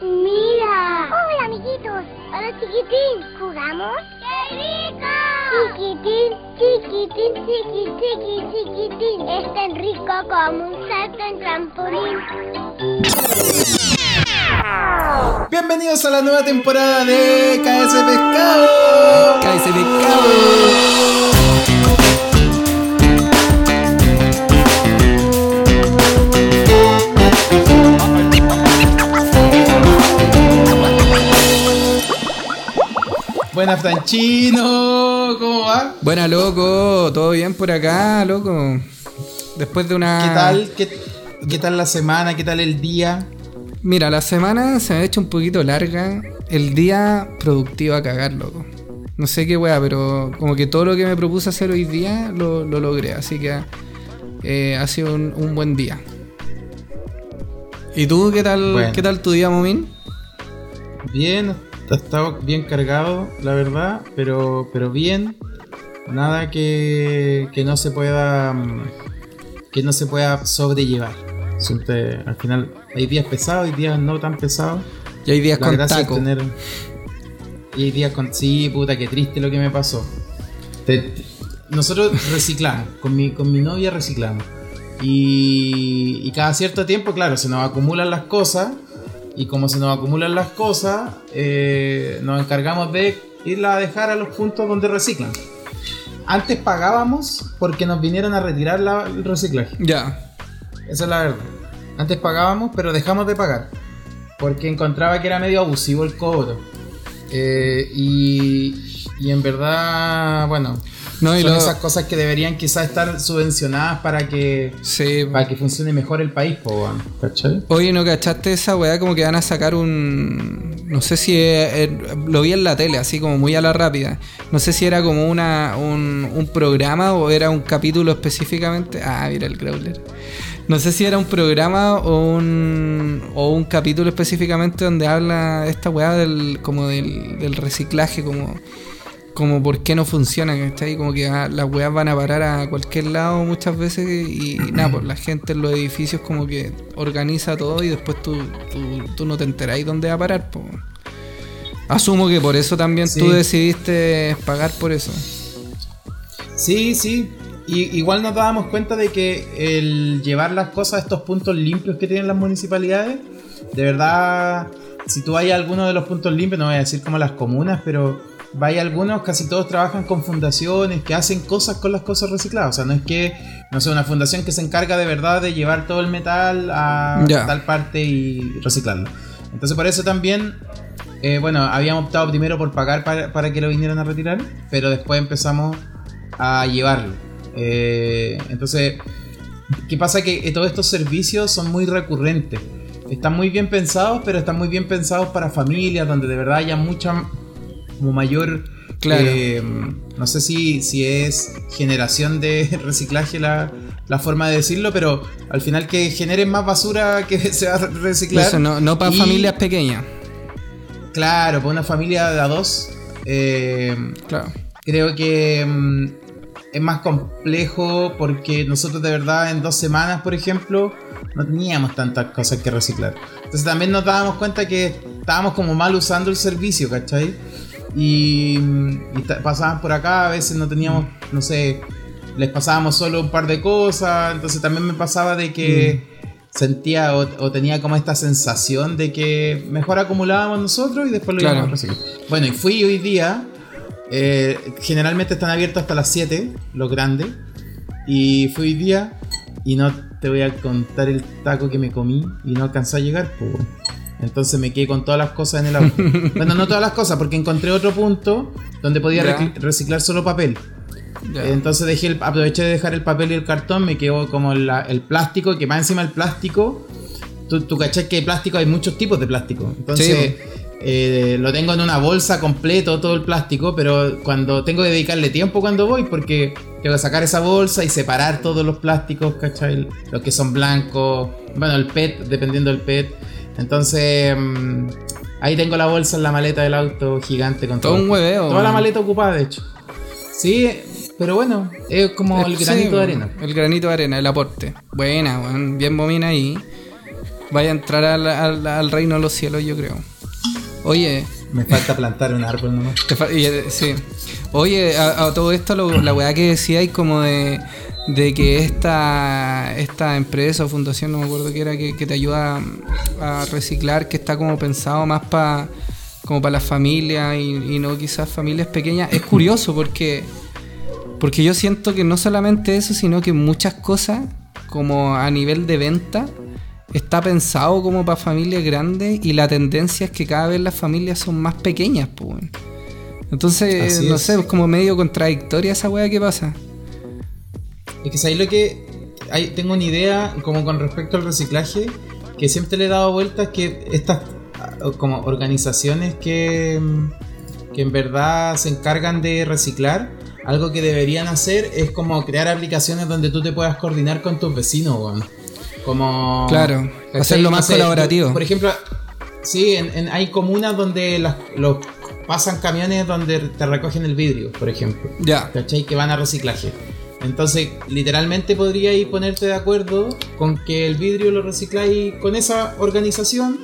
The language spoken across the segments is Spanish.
Mira. Hola, amiguitos. Hola, chiquitín. ¿Jugamos? ¡Qué rico! Chiquitín, chiquitín, chiqui, chiqui, chiquitín. Es tan rico como un salto en trampolín. Bienvenidos a la nueva temporada de KS Pescado. KS Pescado. Buenas, Franchino. ¿Cómo va? Buena, loco. ¿Todo bien por acá, loco? Después de una... ¿Qué tal? ¿Qué, qué tal la semana? ¿Qué tal el día? Mira, la semana se me ha hecho un poquito larga. El día productivo a cagar, loco. No sé qué weá, pero como que todo lo que me propuse hacer hoy día lo, lo logré. Así que eh, ha sido un, un buen día. ¿Y tú qué tal, Bueno. qué tal tu día, Momín? Bien, ha estado bien cargado, la verdad, pero, pero bien. Nada que, que no se pueda mm, que no se pueda sobrellevar. Siempre, al final hay días pesados, hay días no tan pesados. Y hay días La con taco. tener. Y hay días con. Sí, puta, qué triste lo que me pasó. Te- te- Nosotros reciclamos, con mi, con mi novia reciclamos. Y, y cada cierto tiempo, claro, se nos acumulan las cosas. Y como se nos acumulan las cosas, eh, nos encargamos de irlas a dejar a los puntos donde reciclan. Antes pagábamos porque nos vinieran a retirar la- el reciclaje. Ya. Esa es la verdad. Antes pagábamos, pero dejamos de pagar. Porque encontraba que era medio abusivo el cobro. Eh, y, y en verdad, bueno, No, y son lo- esas cosas que deberían quizás estar subvencionadas para que, Sí. para que funcione mejor el país, po, ¿cachai? Oye, ¿no cachaste esa weá? Como que van a sacar un... No sé si... lo vi en la tele, así como muy a la rápida. No sé si era como una, un, un programa o era un capítulo específicamente. Ah, mira el Growler. No sé si era un programa o un, o un capítulo específicamente donde habla esta weá del, como del, del reciclaje, como, como por qué no funciona, ¿cachai? Como que ah, las weas van a parar a cualquier lado muchas veces y, y nada, pues la gente en los edificios como que organiza todo y después tú, tú, tú no te enteráis dónde va a parar, po. Asumo que por eso también Sí. tú decidiste pagar por eso. Sí, sí. Y, igual nos dábamos cuenta de que el llevar las cosas a estos puntos limpios que tienen las municipalidades, de verdad, si tú a alguno de los puntos limpios, no voy a decir como las comunas, pero vaya algunos, casi todos trabajan con fundaciones que hacen cosas con las cosas recicladas. O sea, no es que, no sé, una fundación que se encarga de verdad de llevar todo el metal a tal parte y reciclarlo. Entonces, por eso también eh, bueno, habíamos optado primero por pagar para, para que lo vinieran a retirar, pero después empezamos a llevarlo. Eh, entonces, ¿qué pasa? Que eh, todos estos servicios son muy recurrentes. Están muy bien pensados, pero están muy bien pensados para familias donde de verdad haya mucha como mayor Claro. eh, no sé si, si es generación de reciclaje la, la forma de decirlo, pero al final que generen más basura que se va a reciclar. Eso, no, no para Y- familias pequeñas. Claro, para una familia de a dos, eh, Claro. creo que mm, es más complejo porque nosotros de verdad en dos semanas, por ejemplo, no teníamos tantas cosas que reciclar. Entonces también nos dábamos cuenta que estábamos como mal usando el servicio, ¿cachai? Y, mm, y pasaban por acá, a veces no teníamos, no sé, les pasábamos solo un par de cosas, entonces también me pasaba de que sentía o, o tenía como esta sensación de que mejor acumulábamos nosotros y después lo Claro. íbamos a reciclar. Bueno, y fui hoy día, eh, generalmente están abiertos hasta las 7, los grandes, y fui hoy día y no te voy a contar el taco que me comí y no alcancé a llegar, pues. Entonces me quedé con todas las cosas en el auto. bueno, no todas las cosas, porque encontré otro punto donde podía reciclar solo papel. Entonces dejé el- aproveché de dejar el papel y el cartón, me quedó como la- el plástico, que más encima el plástico, tú, tú cachás que de plástico hay muchos tipos de plástico. Entonces eh, lo tengo en una bolsa completo, todo el plástico, pero cuando tengo que dedicarle tiempo cuando voy, porque tengo que sacar esa bolsa y separar todos los plásticos, ¿cachai? Los que son blancos, bueno, el PET, dependiendo del PET. Entonces... mm, Ahí tengo la bolsa en la maleta del auto gigante con Todo un hueveo, Toda la maleta ocupada, de hecho. Sí, pero bueno, es como el Sí, granito de arena. El granito de arena, el aporte. Buena, weón. Bien bomina ahí. vaya a entrar al, al- al reino de los cielos, yo creo. Oye, Me falta plantar un árbol nomás. eh, sí. Oye, a, a todo esto, lo- la weá que decía y como de, de que esta, esta empresa o fundación, no me acuerdo qué era, que, que te ayuda a, a reciclar, que está como pensado más para como para las familias y, y no quizás familias pequeñas, es curioso porque, porque yo siento que no solamente eso, sino que muchas cosas, como a nivel de venta, está pensado como para familias grandes y la tendencia es que cada vez las familias son más pequeñas, pues. Entonces, Así no es. sé, es como medio contradictoria esa weá que pasa. Es que sabéis lo que. Hay, tengo una idea como con respecto al reciclaje que siempre le he dado vueltas que estas ah, como organizaciones que, mm, que en verdad se encargan de reciclar, algo que deberían hacer es como crear aplicaciones donde tú te puedas coordinar con tus vecinos, weón. Como. Claro, hacerlo más sé, colaborativo. Por ejemplo, sí, en, en- hay comunas donde las, los, pasan camiones donde te recogen el vidrio, por ejemplo. Ya. ¿cachai? Que van a reciclaje. Entonces, literalmente podríais ponerte de acuerdo con que el vidrio lo recicláis con esa organización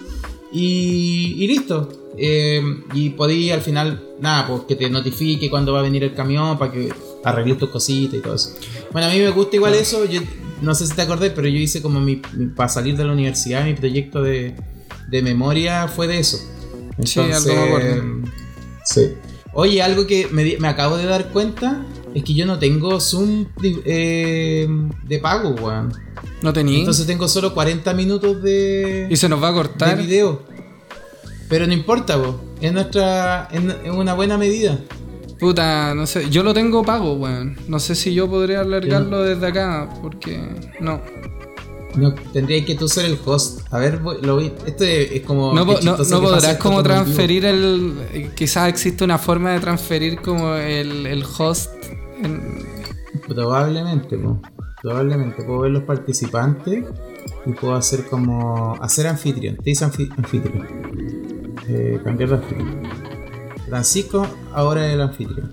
y, y listo. Eh, y podéis al final, nada, pues que te notifique cuando va a venir el camión para que arregles tus cositas y todo eso. Bueno, a mí me gusta igual eso. Yo no sé si te acordás, pero yo hice como mi, para salir de la universidad, mi proyecto de, de memoria fue de eso. Sí, algo me acuerdo. Sí. Oye, algo que me, me acabo de dar cuenta es que yo no tengo Zoom eh, de pago, weón. ¿No tení? Entonces tengo solo 40 minutos de, y se nos va a de cortar. video. Pero no importa, vos. Es nuestra. Es, una buena medida. Puta, no sé. Yo lo tengo pago, weón. No sé si yo podría alargarlo desde acá, porque no. No, tendría que tú ser el host. A ver, lo voy- esto es, como. No, podrás como transferir el... eh, Quizás existe una forma de transferir como el, el host. En- Probablemente. Probablemente. Puedo ver los participantes y puedo hacer como. Hacer anfitrión. Te dice anfi- anfitrión. Eh, cambiar de anfitrión. Francisco ahora es el anfitrión.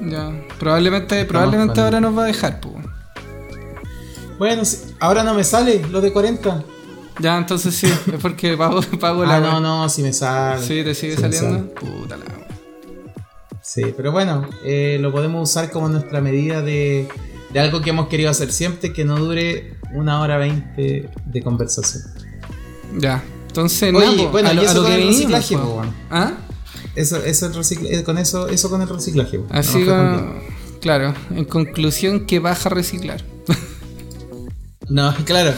ya. Probablemente, probablemente ahora nos va a dejar, pues. Bueno, ahora no me sale lo de 40. Ya, entonces sí, es porque pago, pago la... Ah, no, no, si me sale. Sí, te sigue saliendo. Puta la... Sí, pero bueno, eh, lo podemos usar como nuestra medida de, de algo que hemos querido hacer siempre, que no dure una hora veinte de conversación. Ya. Entonces, Oye, nada, po, bueno, a lo, y eso a lo con que el venimos, reciclaje, po. bueno. ¿Ah? Eso, eso, el recicla- eh, con eso, eso con el reciclaje. po. Así No como... Claro, en conclusión, que baja reciclar. No, claro.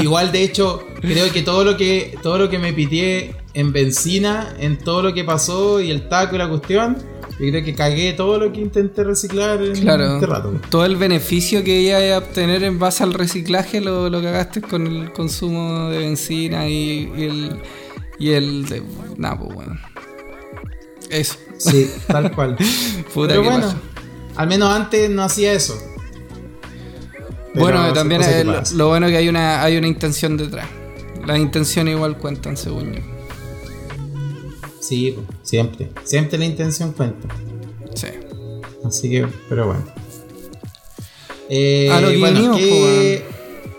Igual de hecho, creo que todo lo que todo lo que me pitié en benzina, en todo lo que pasó y el taco y la cuestión, yo creo que cagué todo lo que intenté reciclar en Claro. este rato. Todo el beneficio que iba a obtener en base al reciclaje lo, lo cagaste con el consumo de benzina y, y el. Y el. De, nah, pues bueno. Eso. Sí, tal cual. Puta Pero bueno, al menos antes no hacía eso. Pero Bueno, también es lo bueno que hay una, hay una intención detrás. Las intenciones igual cuentan, según yo. Sí, siempre. Siempre la intención cuenta. Sí. Así que, pero bueno. Eh, A lo que bueno, vinimos, ¿qué-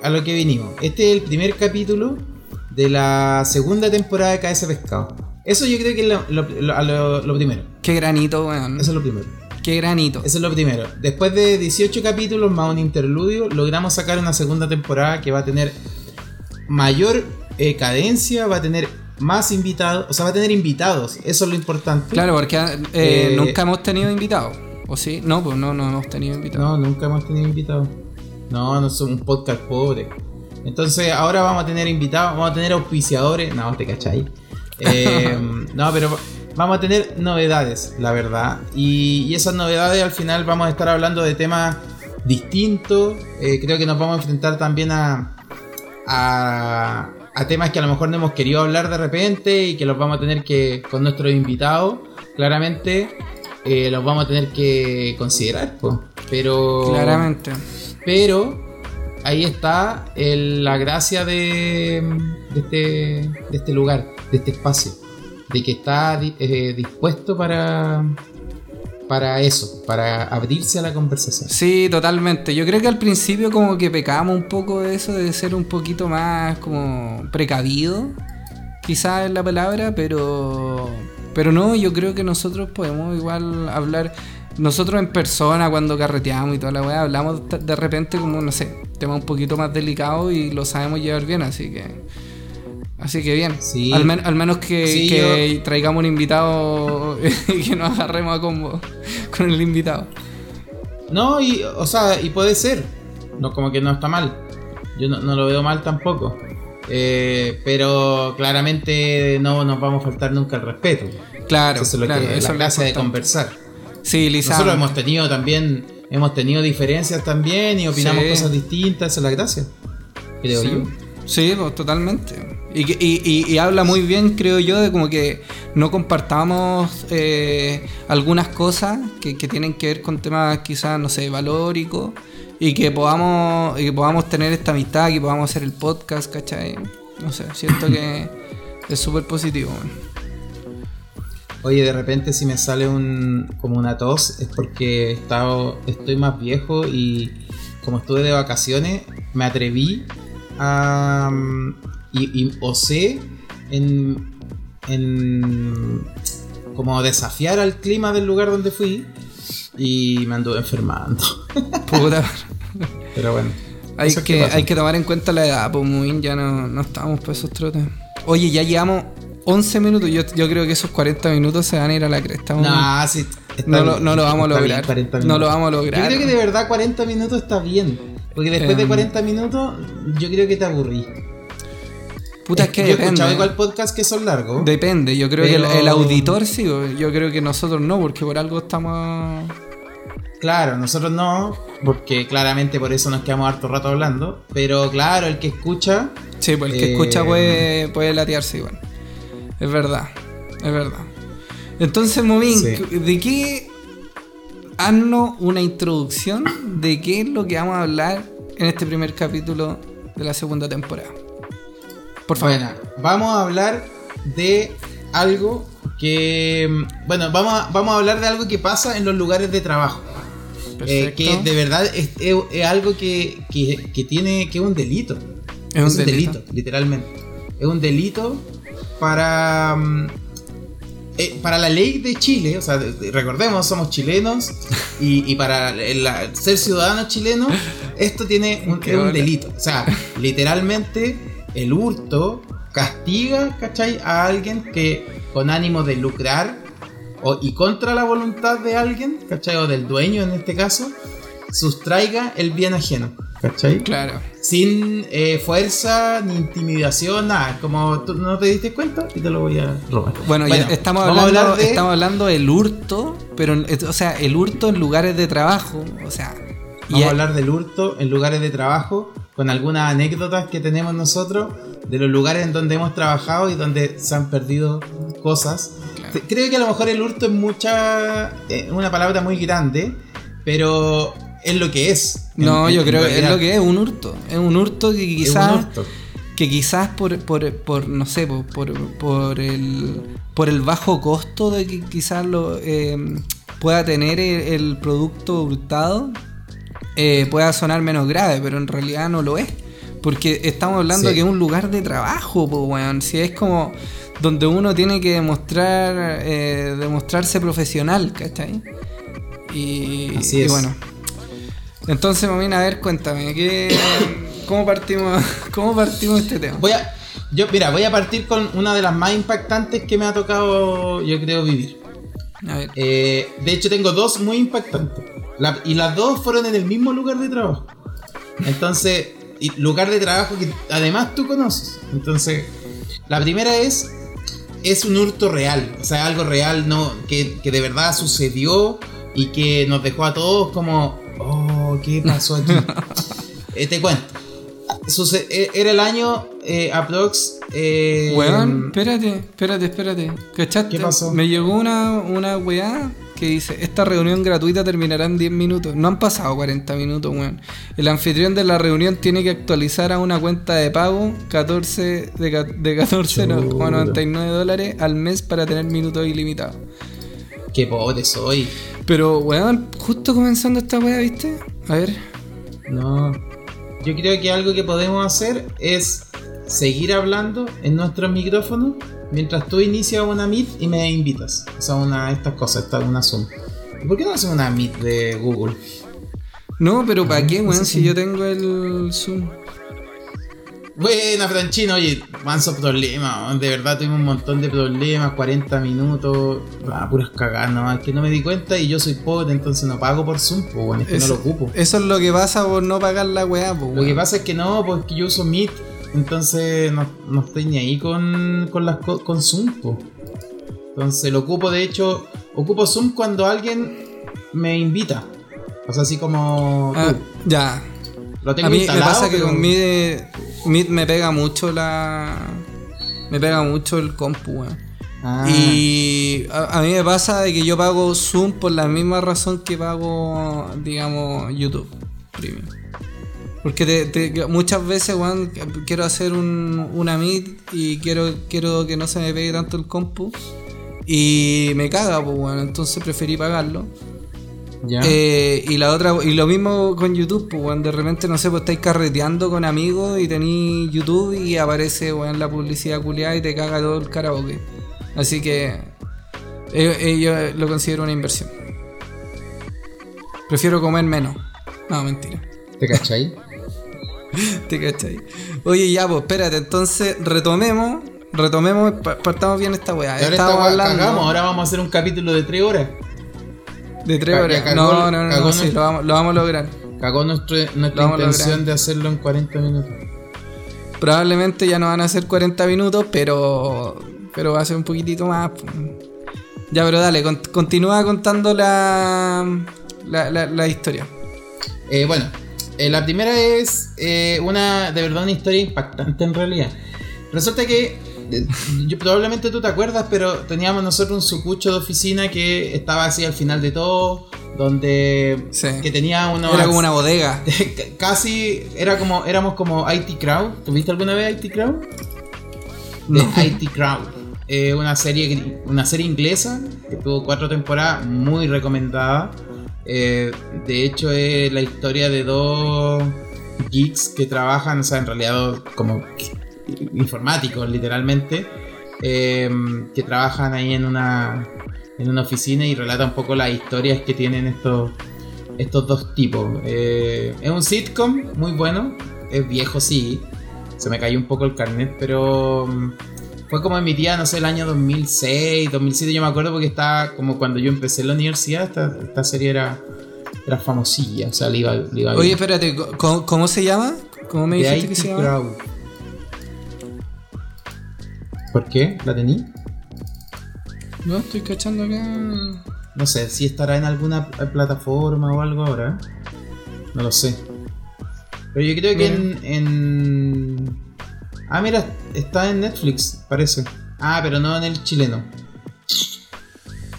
a lo que vinimos. Este es el primer capítulo de la segunda temporada de KS Pescado. Eso yo creo que es lo, lo- lo- a lo- lo primero. Qué granito, weón. Eso es lo primero. Qué granito. Eso es lo primero. Después de 18 capítulos más un interludio, logramos sacar una segunda temporada que va a tener mayor eh, cadencia, va a tener más invitados, o sea, va a tener invitados. Eso es lo importante. Claro, porque eh, Eh, nunca hemos tenido invitados. ¿O sí? No, pues no, no hemos tenido invitados. No, nunca hemos tenido invitados. No, no somos un podcast pobre. Entonces ahora vamos a tener invitados, vamos a tener auspiciadores. No, te cachai. Eh, no, pero vamos a tener novedades, la verdad. Y, y esas novedades al final vamos a estar hablando de temas distintos. Eh, creo que nos vamos a enfrentar también a, a, a temas que a lo mejor no hemos querido hablar de repente y que los vamos a tener que, con nuestros invitados, claramente, eh, los vamos a tener que considerar. po. Pero, Claramente. pero ahí está el- la gracia de, de, este, de este lugar, de este espacio, de que está eh, dispuesto para, para eso, para abrirse a la conversación. Sí, totalmente. Yo creo que al principio como que pecábamos un poco de eso, de ser un poquito más como precavido, quizás es la palabra, pero, pero no, yo creo que nosotros podemos igual hablar, nosotros en persona cuando carreteamos y toda la weá, hablamos de repente como, no sé, tema un poquito más delicado y lo sabemos llevar bien, así que... Así que bien. Sí. Al, men- al menos que, Sí, que traigamos un invitado y que nos agarremos a combo con el invitado. No, y, o sea, y puede ser. No, como que no está mal. Yo no, no lo veo mal tampoco. Eh, pero claramente no nos vamos a faltar nunca el respeto. Claro, eso es lo claro, que eso la clase de conversar. Sí, Lisa. Nosotros hemos tenido también, hemos tenido diferencias también y opinamos Sí. cosas distintas, esa es la gracia. Creo sí. yo. Sí, pues, totalmente. Y, y, habla muy bien, creo yo, de como que no compartamos eh, algunas cosas que, que tienen que ver con temas quizás, no sé, valóricos. Y que podamos, y que podamos tener esta amistad, que podamos hacer el podcast, ¿cachai? No sé, siento que es súper positivo. man. Oye, de repente si me sale un como una tos es porque he estoy más viejo y como estuve de vacaciones me atreví a y, y osé en, en como desafiar al clima del lugar donde fui y me anduve enfermando. Puta. Pero bueno. Hay que, hay que tomar en cuenta la edad, pues muy bien, ya no, no estamos para esos trotes. Oye, ya llevamos 11 minutos, yo, yo creo que esos 40 minutos se van a ir a la cresta. Nah, sí, No lo- no lo vamos a bien, lograr. 40 No lo vamos a lograr. Yo creo que de verdad 40 minutos está bien. Porque después de Em. 40 minutos, yo creo que te aburrí. Puta, es que yo he escuchado depende. igual podcast que son largos. Depende, yo creo que el, el auditor sí, yo creo que nosotros no, porque por algo estamos... Claro, nosotros no, porque claramente por eso nos quedamos harto rato hablando. Pero claro, el que escucha, Sí, pues el que Eh, escucha puede, puede latearse igual. Es verdad, es verdad. Entonces, Movín, Sí. ¿de qué? Haznos una introducción de qué es lo que vamos a hablar en este primer capítulo de la segunda temporada. Por favor. bueno, vamos a hablar de algo que. Bueno, vamos a, vamos a hablar de algo que pasa en los lugares de trabajo. Eh, que de verdad es, es- es algo que, que- que tiene que es un delito. Es un delito. literalmente. Es un delito para mm, eh, para la ley de Chile, o sea, de- de- recordemos, somos chilenos y, y para la- ser ciudadanos chilenos, esto tiene un, es un delito. O sea, literalmente el hurto castiga, ¿cachai? A alguien que con ánimo de lucrar o, y contra la voluntad de alguien, ¿cachai? O del dueño en este caso, sustraiga el bien ajeno, ¿cachai? Claro. Sin eh, fuerza ni intimidación, nada. Como tú no te diste cuenta y te lo voy a robar. Bueno, ya estamos hablando, de- estamos hablando del hurto, pero, o sea, el hurto en lugares de trabajo, o sea... Vamos a a- hablar del hurto en lugares de trabajo, con algunas anécdotas que tenemos nosotros, de los lugares en donde hemos trabajado y donde se han perdido cosas. Claro. Creo que a lo mejor el hurto es mucha. eh, una palabra muy grande, pero es lo que es. No, en- yo en creo que es lo que es un hurto. Es un hurto que Es quizás que quizás por, por, por no sé, por, por, por el por el bajo costo de que quizás lo eh, pueda tener el, el producto hurtado eh, pueda sonar menos grave, pero en realidad no lo es. Porque estamos hablando Sí. que es un lugar de trabajo, pues, weón. Si es como donde uno tiene que demostrar, eh, demostrarse profesional, ¿cachai? Y, Así y es. bueno. Entonces, Momina, a ver, cuéntame, ¿qué, ¿cómo partimos cómo partimos este tema? Voy a. Yo, mira, voy a partir con una de las más impactantes que me ha tocado, yo creo, vivir. A ver. Eh, de hecho, tengo dos muy impactantes. La- y las dos fueron en el mismo lugar de trabajo. Entonces, y lugar de trabajo que además tú conoces. Entonces, la primera es. Es un hurto real. O sea, algo real no, que, que de verdad sucedió y que nos dejó a todos como. Oh, ¿qué pasó aquí? Eh, te cuento. Suce- eh, era el año eh, aprox. eh, Weón, espérate, espérate, espérate. ¿Cachaste? ¿Qué pasó? Me llegó una, una weá que dice, esta reunión gratuita terminará en 10 minutos. No han pasado 40 minutos, weón. El anfitrión de la reunión tiene que actualizar a una cuenta de pago 14 de, de 14,99 dólares al mes para tener minutos ilimitados. Qué pobre soy. Pero, weón, justo comenzando esta weá, ¿viste? A ver. No. Yo creo que algo que podemos hacer es seguir hablando en nuestros micrófonos mientras tú inicias una Meet y me invitas. O sea, una estas cosas, esta, una Zoom. ¿Y por qué no haces una Meet de Google? No, pero ¿para qué, weón? Si yo tengo el Zoom. Buena, Franchino, oye, manso problema, de verdad tuvimos un montón de problemas, 40 minutos, ah, puras cagadas nomás, que no me di cuenta y yo soy pobre, entonces no pago por Zoom, pues bueno, es que no lo ocupo. eso es lo que pasa por no pagar la weá, pues, Lo que pasa es que no, porque yo uso Meet, entonces no, no estoy ni ahí con, con, las, co- con Zoom, po. Entonces lo ocupo, de hecho, ocupo Zoom cuando alguien me invita. O sea, así como Ah, ya. Lo tengo A mí me instalado, pasa que pero- con Meet, Meet me pega mucho la. Me pega mucho el compu. Ah, Y a, a mí me pasa de que yo pago Zoom por la misma razón que pago, digamos, YouTube Premium. Porque te- te- muchas veces, weón, quiero hacer un, una Meet y quiero, quiero que no se me pegue tanto el compu. Y me caga, pues, weón. Entonces preferí pagarlo. ya. Eh, y la otra, y lo mismo con YouTube, pues, weón, de repente, no sé, pues estáis carreteando con amigos y tenéis YouTube y aparece, weón, la publicidad culiada y te caga todo el karaoke. Así que eh, eh, yo lo considero una inversión. Prefiero comer menos. No, mentira. ¿Te cachai? ¿Te cachai? Oye, ya, pues, espérate, entonces retomemos, retomemos, pa- partamos bien esta weá. Ahora esta hablando cagamos, ahora vamos a hacer un capítulo de 3 horas. de tres Ya horas. cagó No, no, no, no, sí, lo vamos, lo vamos a lograr. Cagó nuestro- nuestra intención de hacerlo en 40 minutos. Probablemente ya no van a ser 40 minutos, pero pero va a ser un poquitito más. Ya, pero dale, con- continúa contando la, la, la, la historia. Eh, bueno, eh, la primera es eh, una, de verdad, una historia impactante en realidad. Resulta que, eh, yo, probablemente tú te acuerdas, pero teníamos nosotros un sucucho de oficina que estaba así al final de todo, donde Sí. que tenía. Era como una bodega. Casi, era como, éramos como IT Crowd. ¿Tuviste alguna vez IT Crowd? No. de IT Crowd. Eh, una, serie, una serie inglesa que tuvo cuatro temporadas, muy recomendada. Eh, de hecho, es la historia de dos geeks que trabajan, o sea, en realidad como informáticos, literalmente, eh, que trabajan ahí en una, en una oficina y relata un poco las historias que tienen estos, estos dos tipos. Eh, es un sitcom muy bueno, es viejo, sí. Se me cayó un poco el carnet, pero fue como emitida, no sé, el año 2006, 2007, yo me acuerdo porque estaba como cuando yo empecé la universidad, esta, esta serie era, era famosilla, o sea, le iba, le iba Oye, espérate, ¿cómo, cómo se llama? ¿Cómo me dijiste que se llama? Crowd. ¿Por qué? ¿La tení? No, estoy cachando acá. No sé si estará en alguna plataforma o algo ahora. No lo sé. Pero yo creo que en, en- Ah, mira, está en Netflix, parece. Ah, pero no en el chileno.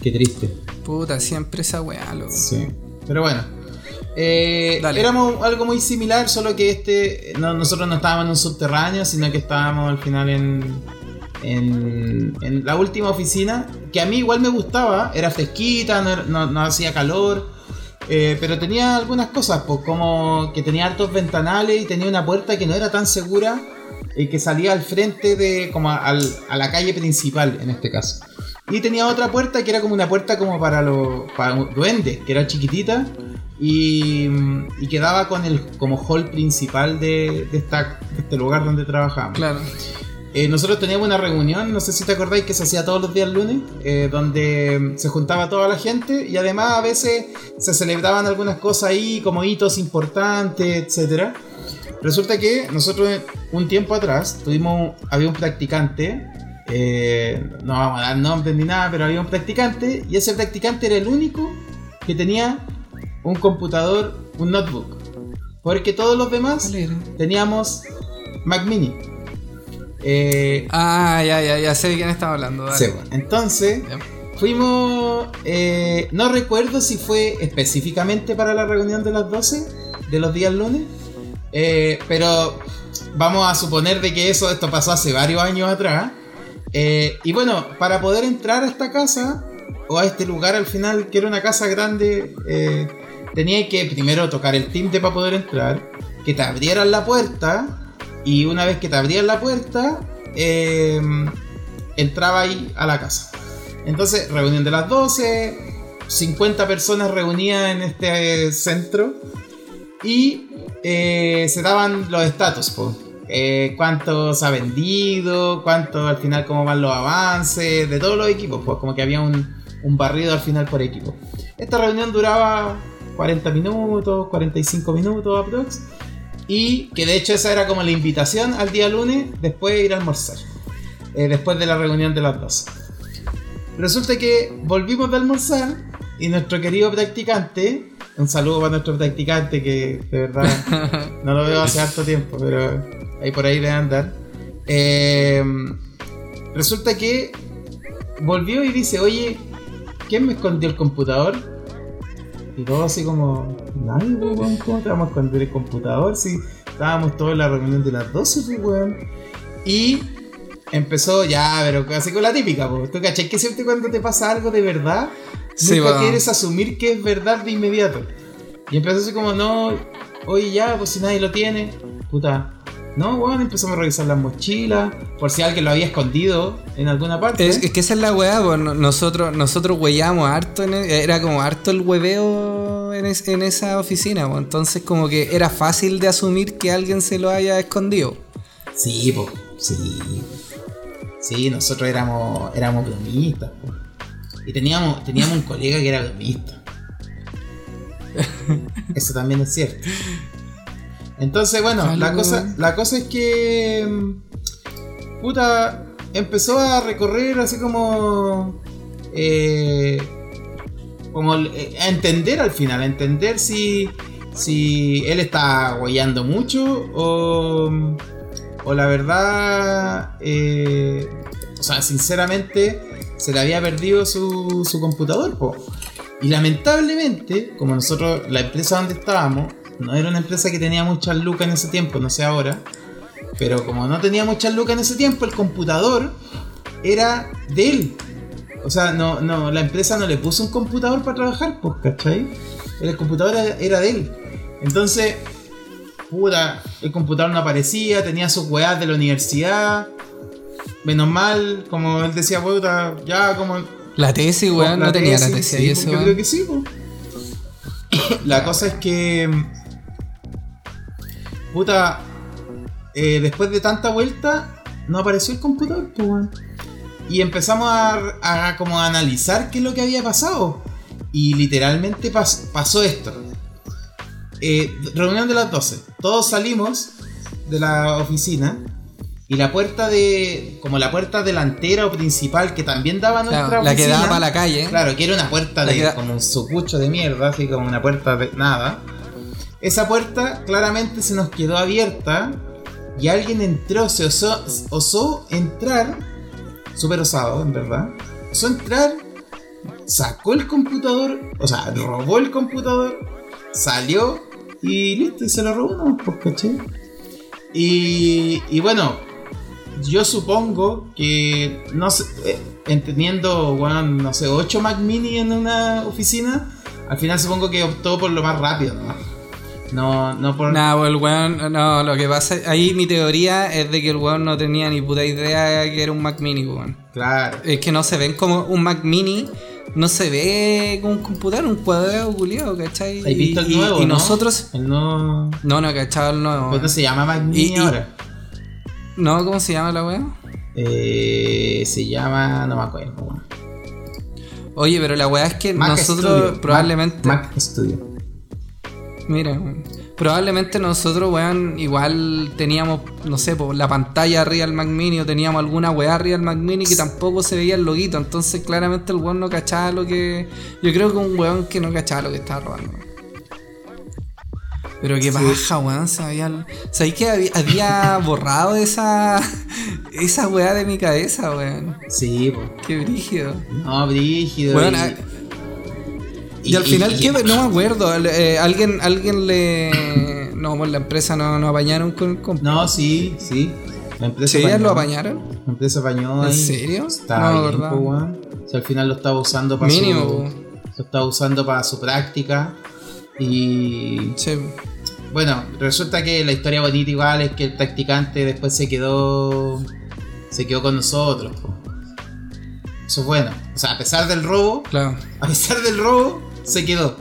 Qué triste. Puta, siempre esa weá, loco. Sí. Pero bueno. Eh, éramos algo muy similar, solo que este. No, nosotros no estábamos en un subterráneo, sino que estábamos al final en. En, en la última oficina, que a mí igual me gustaba, era fresquita, no, no- no hacía calor, eh, pero tenía algunas cosas, pues como que tenía hartos ventanales y tenía una puerta que no era tan segura y que salía al frente de como al- a la calle principal en este caso. Y tenía otra puerta que era como una puerta como para los para duendes, que era chiquitita y, y quedaba con el como hall principal de, de esta, de este lugar donde trabajábamos. Claro. Eh, nosotros teníamos una reunión, no sé si te acordáis que se hacía todos los días lunes, eh, donde se juntaba toda la gente y además a veces se celebraban algunas cosas ahí como hitos importantes, etcétera. Resulta que nosotros un tiempo atrás tuvimos, había un practicante, eh, no vamos a dar nombres ni nada, pero había un practicante y ese practicante era el único que tenía un computador, un notebook, porque todos los demás teníamos Mac Mini. Eh, Ah, ya, ya, ya sé de quién estaba hablando. Dale. sí, entonces fuimos, eh, no recuerdo si fue específicamente para la reunión de las 12 de los días lunes, eh, pero vamos a suponer de que eso, esto pasó hace varios años atrás. Eh, y bueno, para poder entrar a esta casa, o a este lugar al final, que era una casa grande, eh, tenía que primero tocar el timbre para poder entrar, que te abrieran la puerta, y una vez que te abrían la puerta, eh, entraba ahí a la casa. Entonces, reunión de las 12, 50 personas reunidas en este centro y eh, se daban los estatus. Eh, cuánto se ha vendido, cuánto al final, cómo van los avances de todos los equipos, como que había un, un barrido al final por equipo. Esta reunión duraba 40 minutos, 45 minutos. Y que de hecho esa era como la invitación al día lunes después de ir a almorzar. eh, después de la reunión de las 12. Resulta que volvimos de almorzar y nuestro querido practicante, un saludo para nuestro practicante que de verdad no lo veo hace harto tiempo, pero ahí por ahí debe andar. eh, resulta que volvió y dice, oye, ¿quién me escondió el computador? Y todo así como, nadie, pues, weón, ¿cómo te vamos a esconder el computador? Si estábamos todos en la reunión de las 12, pues, weón. Y empezó ya, pero casi con la típica, pues. ¿Tú cachai que siempre cuando te pasa algo de verdad, Sí, nunca quieres asumir que es verdad de inmediato? Y empezó así como, no, oye ya, pues si nadie lo tiene, puta. No, weón, empezamos a revisar las mochilas, por si alguien lo había escondido en alguna parte. Es, es que esa es la weá, pues, no- nosotros, nosotros hueíamos harto, en e- era como harto el hueveo en, es- en esa oficina, pues, entonces como que era fácil de asumir que alguien se lo haya escondido. Sí, po, sí. Sí, nosotros éramos, éramos bromistas, po. Y teníamos, teníamos un colega que era bromista. Eso también es cierto. Entonces, bueno, la cosa, la cosa es que. mm, Puta. Empezó a recorrer así como. eh, como eh, a entender al final, a entender si. Si él está guayando mucho o. O la verdad. eh, o sea, sinceramente. Se le había perdido su, su computador, po. Y lamentablemente, como nosotros, la empresa donde estábamos, no era una empresa que tenía muchas lucas en ese tiempo, no sé ahora. Pero como no tenía muchas lucas en ese tiempo, el computador era de él. O sea, no, no, la empresa no le puso un computador para trabajar, pues, ¿cachai? El computador era, de él. Entonces, puta, el computador no aparecía, tenía sus weas de la universidad. Menos mal, como él decía, puta, ya como La tesis, weón, no tenía la tesis, sí, y eso, Yo weón. creo que sí, po. La cosa es que. Puta. eh, después de tanta vuelta, no apareció el computador, pues, weón. Y empezamos a, a como a analizar qué es lo que había pasado. Y literalmente pas- pasó esto. Eh, reunión de las 12. Todos salimos de la oficina. Y la puerta de. como la puerta delantera o principal que también daba a nuestra Claro, la que daba para la calle. Claro, que era una puerta La de da- como un sucucho de mierda, así como una puerta de nada. Esa puerta claramente se nos quedó abierta y alguien entró, se osó, osó entrar, súper osado, en verdad. Osó entrar, sacó el computador, o sea, robó el computador, salió y listo, y se lo robó, ¿no? Pues, ¿cachai? Y, y bueno, yo supongo que, no sé, eh, entendiendo, bueno, no sé, 8 Mac Mini en una oficina, al final supongo que optó por lo más rápido, ¿no? No, no por... Nah, pues el weón, no, lo que pasa, ahí mi teoría es de que el weón no tenía ni puta idea que era un Mac Mini, weón. Claro. Es que no se ven como un Mac Mini, no se ve como un computador, un cuadrado culiado, ¿cachai? ¿Has visto el y, nuevo, y no? nosotros, El nuevo... no, no, cachado el nuevo. ¿Cómo se llama Mac Mini Y- y- ahora? No, ¿cómo se llama la weá? Eh, se llama... no me acuerdo. weón. Oye, pero la weá es que Mac nosotros Studio. probablemente. Mac, Mac Studio. Mira. Probablemente nosotros, weón, igual teníamos, no sé, po, la pantalla arriba del Mac Mini o teníamos alguna weá arriba del Mac Mini que tampoco se veía el loguito. Entonces, claramente el weón no cachaba lo que. Yo creo que un weón que no cachaba lo que estaba robando. Weón. Pero qué baja, weón. Se había... ¿Sabéis que había, había borrado esa. esa weá de mi cabeza, weón? Sí, pues. Qué brígido. No, brígido. Bueno, y- Y, al final, ¿qué? No me acuerdo. eh, alguien, alguien le. No, pues la empresa no, no apañaron con. No, sí, sí. La empresa ¿Sí, lo apañaron? La empresa apañó ¿En ahí. serio? Está No bien, po, weón. Si al final lo estaba usando para Mínimo, su, lo estaba usando para su práctica. Y Sí. bueno, resulta que la historia bonita igual es que el practicante después se quedó se quedó con nosotros. Eso es bueno. O sea, a pesar del robo, Claro. a pesar del robo, se quedó.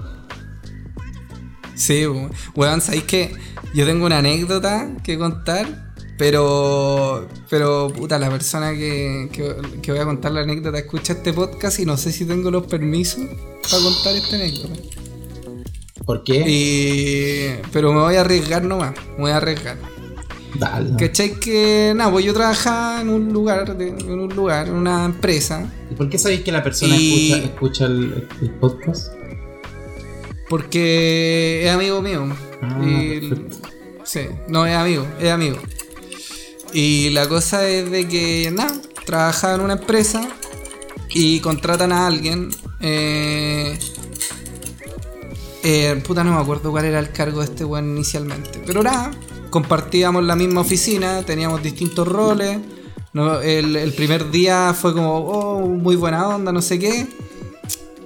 Sí, we- weón, ¿sabéis que yo tengo una anécdota que contar? Pero, pero, puta, la persona que, que, que voy a contar la anécdota escucha este podcast y no sé si tengo los permisos para contar esta anécdota. ¿Por qué? Y, pero me voy a arriesgar nomás, me voy a arriesgar. Dale. ¿Cachai? Que, nada, pues yo trabajaba en un lugar, de- en un lugar, en una empresa, ¿Y por qué sabéis que la persona Y- escucha, escucha el, el podcast? porque es amigo mío. Ah, Y-. Sí, no es amigo, es amigo. Y la cosa es de que, nada, trabajaba en una empresa y contratan a alguien. Eh, eh, puta, no me acuerdo cuál era el cargo de este weón inicialmente. Pero nada, compartíamos la misma oficina, teníamos distintos roles. No, el, el primer día fue como, oh, muy buena onda, no sé qué.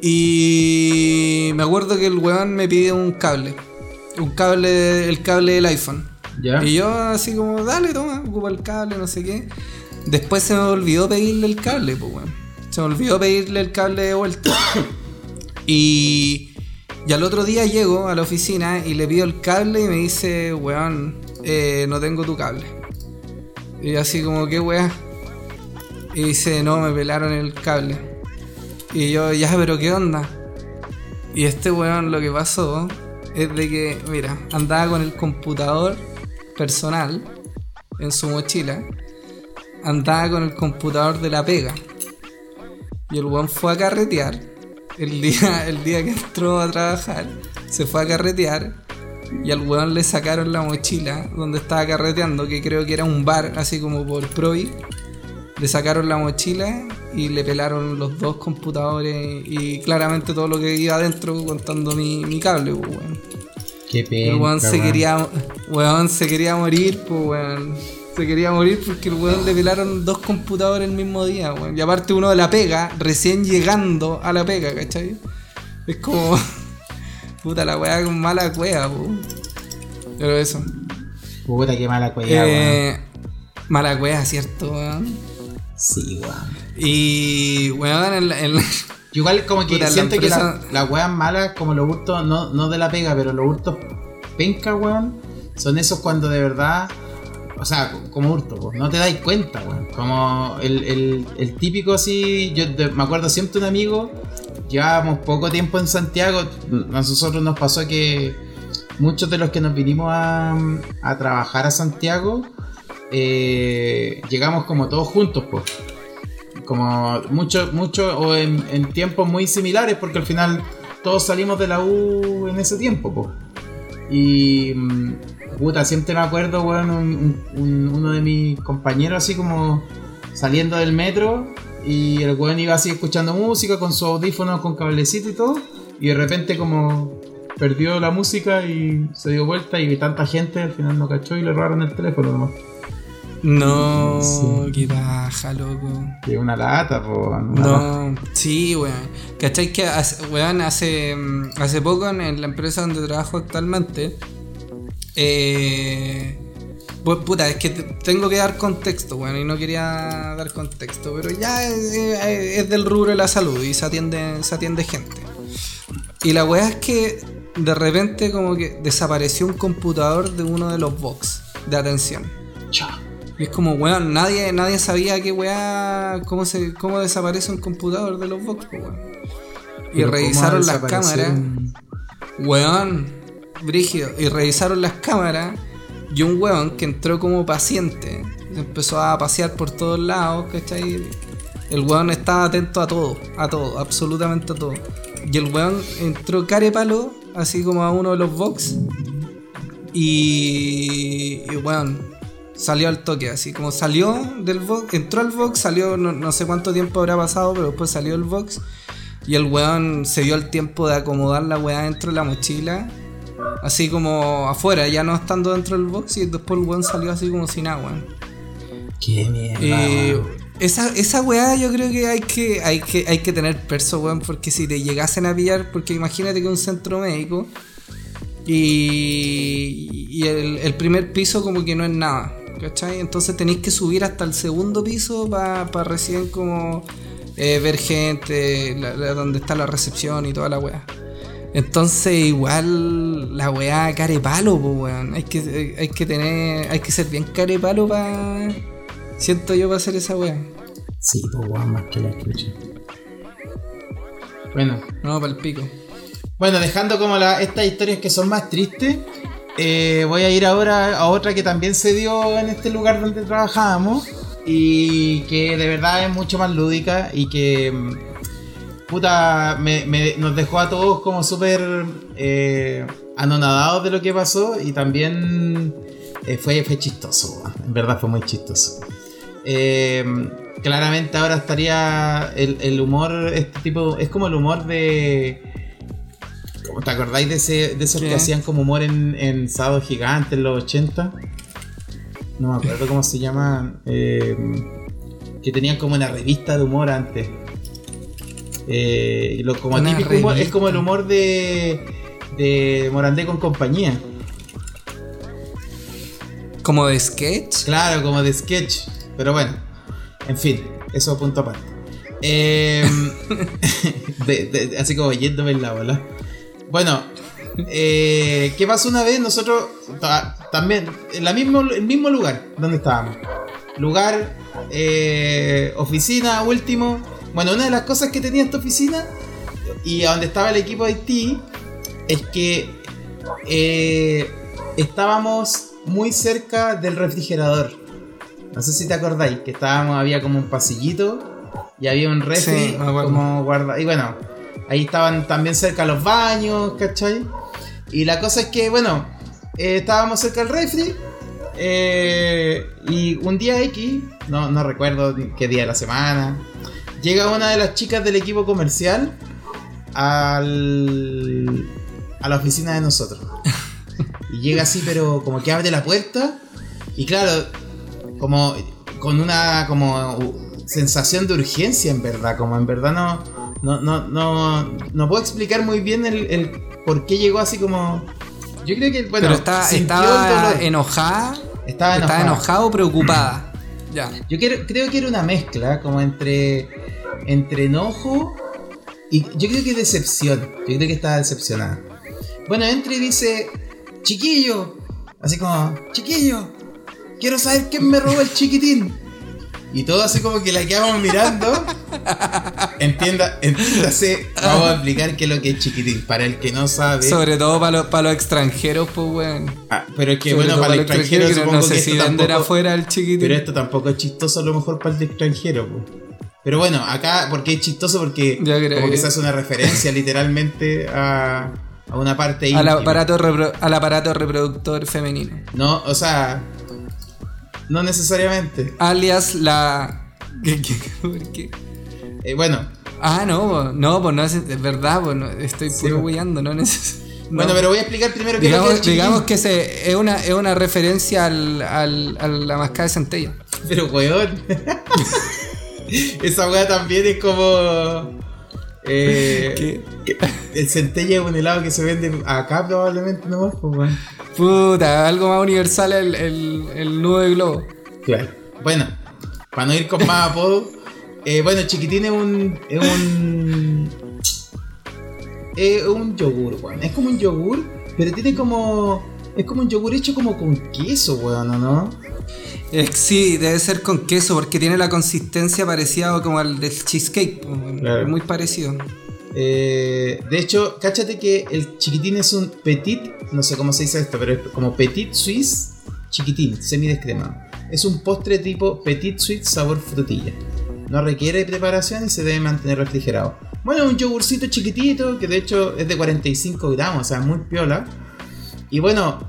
Y me acuerdo que el weón me pidió un cable. Un cable, el cable del iPhone. ¿Ya? Y yo así como, dale, toma, ocupa el cable, no sé qué. Después se me olvidó pedirle el cable, pues weón. Se me olvidó pedirle el cable de vuelta. y, y al otro día llego a la oficina y le pido el cable y me dice, weón, eh, no tengo tu cable. Y así como, ¿qué weá? Y dice, no, me pelaron el cable. Y yo, ya, pero ¿qué onda? Y este weón lo que pasó es de que, mira, andaba con el computador personal en su mochila. Andaba con el computador de la pega. Y el weón fue a carretear. El día, el día que entró a trabajar, se fue a carretear. Y al weón le sacaron la mochila donde estaba carreteando, que creo que era un bar, así como por Provi. Le sacaron la mochila y le pelaron los dos computadores y claramente todo lo que iba adentro contando mi, mi cable, pues, weón. Qué pena. El weón se quería, weón se quería morir, pues weón. Se quería morir porque el weón le pelaron dos computadores el mismo día, weón. Y aparte uno de la pega, recién llegando a la pega, ¿cachai? Es como. Puta la weá con mala cueva, po. Pero eso. Puta, qué mala weón. Eh, mala cueva, ¿cierto, weón? Sí, weón. Y, weón, en la- en la- Yo Igual como que Puta, la siento que la- las weas malas, como los hurtos, no, no de la pega, pero los hurtos penca, weón, son esos cuando de verdad, o sea, como hurto, pues, no te dais cuenta. Como el, el- típico así, yo me acuerdo siempre un amigo, llevábamos poco tiempo en Santiago, a nosotros nos pasó que muchos de los que nos vinimos a, a trabajar a Santiago, eh, llegamos como todos juntos, pues como mucho, mucho o en, en tiempos muy similares, porque al final todos salimos de la U en ese tiempo, po. Y mm, puta, siempre me acuerdo, weón, un- un- uno de mis compañeros así como saliendo del metro y el weón iba así escuchando música con su audífono con cablecito y todo, y de repente como perdió la música y se dio vuelta y tanta gente al final no cachó y le robaron el teléfono nomás. No, Sí. qué baja, loco. Y una lata, po. una. No, sí, weón. ¿Cachai que hace, weón, hace, mm, hace poco en la empresa donde trabajo actualmente, eh, pues, puta, es que te- tengo que dar contexto, weón, y no quería dar contexto, pero ya es, es- es del rubro de la salud y se atiende, se atiende gente. Y la weá es que de repente como que desapareció un computador de uno de los box de atención. Chao. Y es como, weón, nadie, nadie sabía que weá, cómo, se, cómo desaparece un computador de los box, weón. Y revisaron ¿cómo las cámaras, weón, brígido, y revisaron las cámaras y un weón que entró como paciente, empezó a pasear por todos lados, ¿cachai? El weón estaba atento a todo, a todo, absolutamente a todo. Y el weón entró carepalo, así como a uno de los box, y, y weón, salió al toque, así como salió del box, entró al box, salió, no, no sé cuánto tiempo habrá pasado, pero después salió el box. Y el weón se dio el tiempo de acomodar la weá dentro de la mochila. Así como afuera, ya no estando dentro del box. Y después el weón salió así como sin agua. Qué mierda. Weón. Esa, esa weá yo creo que hay que, hay que, hay que tener perso, weón, porque si te llegasen a pillar, porque imagínate que un centro médico y, y el, el primer piso como que no es nada, ¿cachai? Entonces tenéis que subir hasta el segundo piso para recién como eh, ver gente, la- la- donde está la recepción y toda la weá. Entonces igual la weá carepalo, pues weón. Hay que, hay que tener, hay que ser bien carepalo para... Siento yo para hacer esa weá. Sí, pues weón, más que la escucha. Bueno, No, para el pico. Bueno, dejando como la, estas historias que son más tristes, eh, voy a ir ahora a otra que también se dio en este lugar donde trabajábamos y que de verdad es mucho más lúdica y que mm, puta me- me- nos dejó a todos como súper eh, anonadados de lo que pasó y también eh, fue, fue chistoso, en verdad fue muy chistoso. Eh, claramente ahora estaría el, el humor, este tipo, es como el humor de... ¿Cómo ¿Te acordáis de, ese, de esos ¿Qué? que hacían como humor en, en Sábado Gigante en los 80? No me acuerdo cómo se llama. que tenían como una revista de humor antes. Eh, lo, como Una típico humor, es como el humor de, de Morandé con compañía. Como de sketch. Claro, como de sketch. Pero bueno, en fin, eso punto aparte. De- de- así como yéndome en la bola. Bueno, eh, ¿qué pasó una vez? Nosotros ta- también, en la mismo, el mismo lugar donde estábamos. Lugar, eh, oficina, último. Bueno, una de las cosas que tenía esta oficina y a donde estaba el equipo de Haití es que eh, estábamos muy cerca del refrigerador. No sé si te acordáis que estábamos, había como un pasillito y había un refri Sí, como guarda. Y bueno, ahí estaban también cerca los baños, ¿cachai? Y la cosa es que, bueno, eh, estábamos cerca del refri. eh, y un día X, no, no recuerdo qué día de la semana, llega una de las chicas del equipo comercial al, a la oficina de nosotros. Y llega así, pero como que abre la puerta. Y claro, como con una como sensación de urgencia en verdad. Como en verdad no, no, no, no, no puedo explicar muy bien el, el por qué llegó así como... Yo creo que, bueno, Pero está, estaba enojada. Estaba Estaba enojada. enojada o preocupada. Ya. Yo quiero- creo que era una mezcla, como entre, entre enojo y yo creo que decepción. Yo creo que estaba decepcionada. Bueno, entra y dice, chiquillo, así como, chiquillo, quiero saber quién me robó el chiquitín. Y todo así como que la quedamos mirando. Entienda, entiéndase, vamos a explicar qué es lo que es chiquitín. Para el que no sabe. Sobre todo para los, para los extranjeros, pues, weón. Ah, pero es que Sobre bueno, para el los extranjero extranjeros, que supongo no que si esto vender tampoco- afuera el chiquitín. Pero esto tampoco es chistoso a lo mejor para el extranjero. po. Pero bueno, acá, porque es chistoso? Porque como que se hace una referencia literalmente a, a una parte al, aparato repro- al aparato reproductor femenino. No, o sea, no necesariamente. Alias la. ¿Qué- qué- por qué? Eh, bueno, Ah, no, no, pues no es, es verdad, pues no, estoy Sí, puro po. huyando, no neces- no. bueno, pero voy a explicar primero qué es lo que digamos, es digamos que se, es, una, es una referencia al, al- a la mascada de centella. Pero weón. Esa weá también es como. Eh, ¿Qué? el centella es un helado que se vende acá probablemente nomás, pues. Puta, algo más universal el, el, el nudo de globo. Claro. Bueno, para no ir con más apodos. eh, bueno, chiquitín es un. Es un. Es un yogur, weón. Es como un yogur, pero tiene como. Es como un yogur hecho como con queso, weón, ¿o ¿no? Es, sí, debe ser con queso porque tiene la consistencia parecida como al del cheesecake. Claro. Muy parecido. Eh, de hecho, cáchate que el chiquitín es un petit, no sé cómo se dice esto, pero es como petit suisse chiquitín, semidescremado. Es un postre tipo petit suisse sabor frutilla. No requiere preparación y se debe mantener refrigerado. Bueno, un yogurcito chiquitito, que de hecho es de 45 gramos, o sea, muy piola. Y bueno,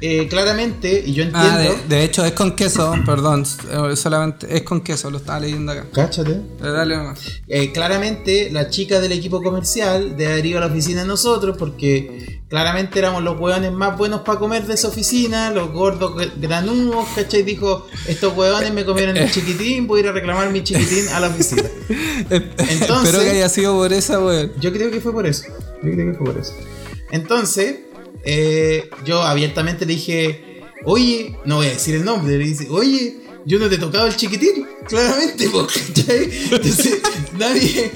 eh, claramente, y yo entiendo. Ah, de, de hecho es con queso, perdón, eh, solamente es con queso, lo estaba leyendo acá. Cáchate. Dale nomás. Eh, claramente, la chica del equipo comercial de haber ido a la oficina de nosotros, porque claramente éramos los hueones más buenos para comer de esa oficina, los gordos gr- granudos, ¿cachai? Dijo: Estos hueones me comieron el chiquitín, voy a ir a reclamar mi chiquitín a la oficina. Entonces- Espero que haya sido por esa, weón. Yo creo que fue por eso. Yo creo que fue por eso. Entonces, eh, yo abiertamente le dije, oye, no voy a decir el nombre, le dice, oye, yo no te he tocado el chiquitín, claramente, ¿cachai? Entonces, nadie,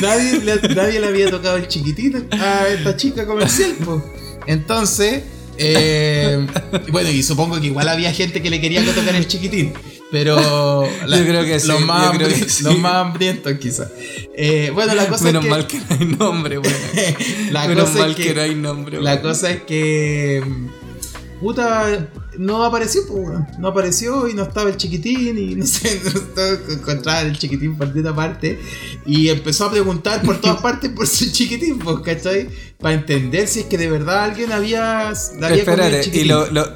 nadie, le, nadie le había tocado el chiquitín a esta chica comercial, po. Entonces, eh, bueno, y supongo que igual había gente que le quería tocar el chiquitín. Pero Yo creo que sí, los, más yo creo que hambrientos- sí. los más hambrientos quizás. Eh, bueno, la cosa Menos es que... mal que no hay nombre. La Menos cosa mal es que, que, no hay nombre, la weón. cosa es que mm, puta no apareció, pues, weón. no apareció y no estaba el chiquitín y no sé, no estaba encontraba el chiquitín por una parte y empezó a preguntar por todas partes por su chiquitín, pues, ¿cachai? Para entender si es que de verdad alguien había, había Espérate, y lo, lo,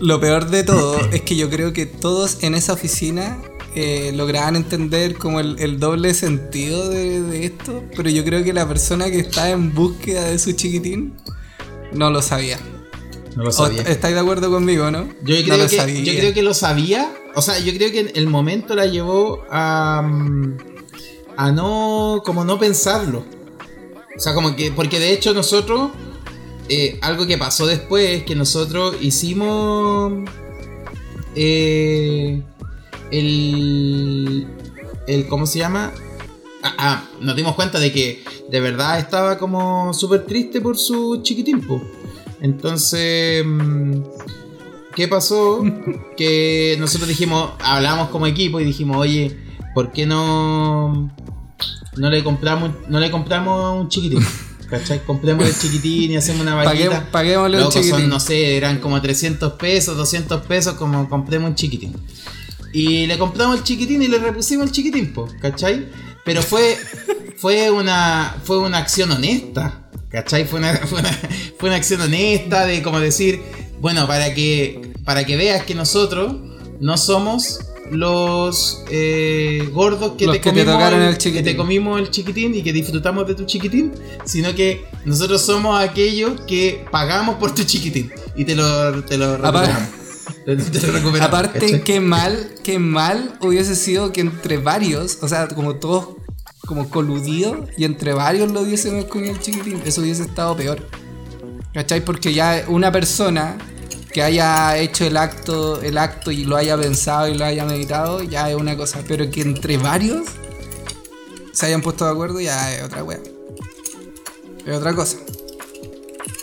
lo peor de todo es que yo creo que todos en esa oficina eh, lograban entender como el, el doble sentido de, de esto, pero yo creo que la persona que está en búsqueda de su chiquitín no lo sabía. no lo sabía. ¿Estáis de acuerdo conmigo, no? Yo No creo, lo que, sabía. yo creo que lo sabía. O sea, yo creo que el momento la llevó a. a no. como no pensarlo. O sea, como que. Porque de hecho nosotros. eh, algo que pasó después es que nosotros hicimos. eh, el. el ¿Cómo se llama? Ah, ah, nos dimos cuenta de que de verdad estaba como súper triste por su chiquitín. Entonces, mm, ¿qué pasó? Que nosotros dijimos, hablamos como equipo y dijimos, oye, ¿por qué no, no le compramos, no le compramos un chiquitín? ¿Cachai? Compremos el chiquitín y hacemos una vaquita. paguémosle un Loco, son, chiquitín. no sé, eran como 300 pesos, 200 pesos, como compremos un chiquitín. Y le compramos el chiquitín y le repusimos el chiquitín, po, ¿cachai? Pero fue, fue, una, fue una acción honesta, ¿cachai? Fue una, fue, una, fue una acción honesta de como decir, bueno, para que, para que veas que nosotros no somos los eh, gordos que, Los te, que comimos tocaron el que chiquitín. te comimos el chiquitín y que disfrutamos de tu chiquitín, sino que nosotros somos aquellos que pagamos por tu chiquitín y te lo, te lo Aparte- ¿cachai? qué mal, qué mal hubiese sido que entre varios, o sea, como todos como coludidos y entre varios lo hubiésemos comido el chiquitín, eso hubiese estado peor. ¿Cachai? Porque ya una persona que haya hecho el acto, el acto y lo haya pensado y lo haya meditado, ya es una cosa. Pero que entre varios se hayan puesto de acuerdo, ya es otra wea. Es otra cosa.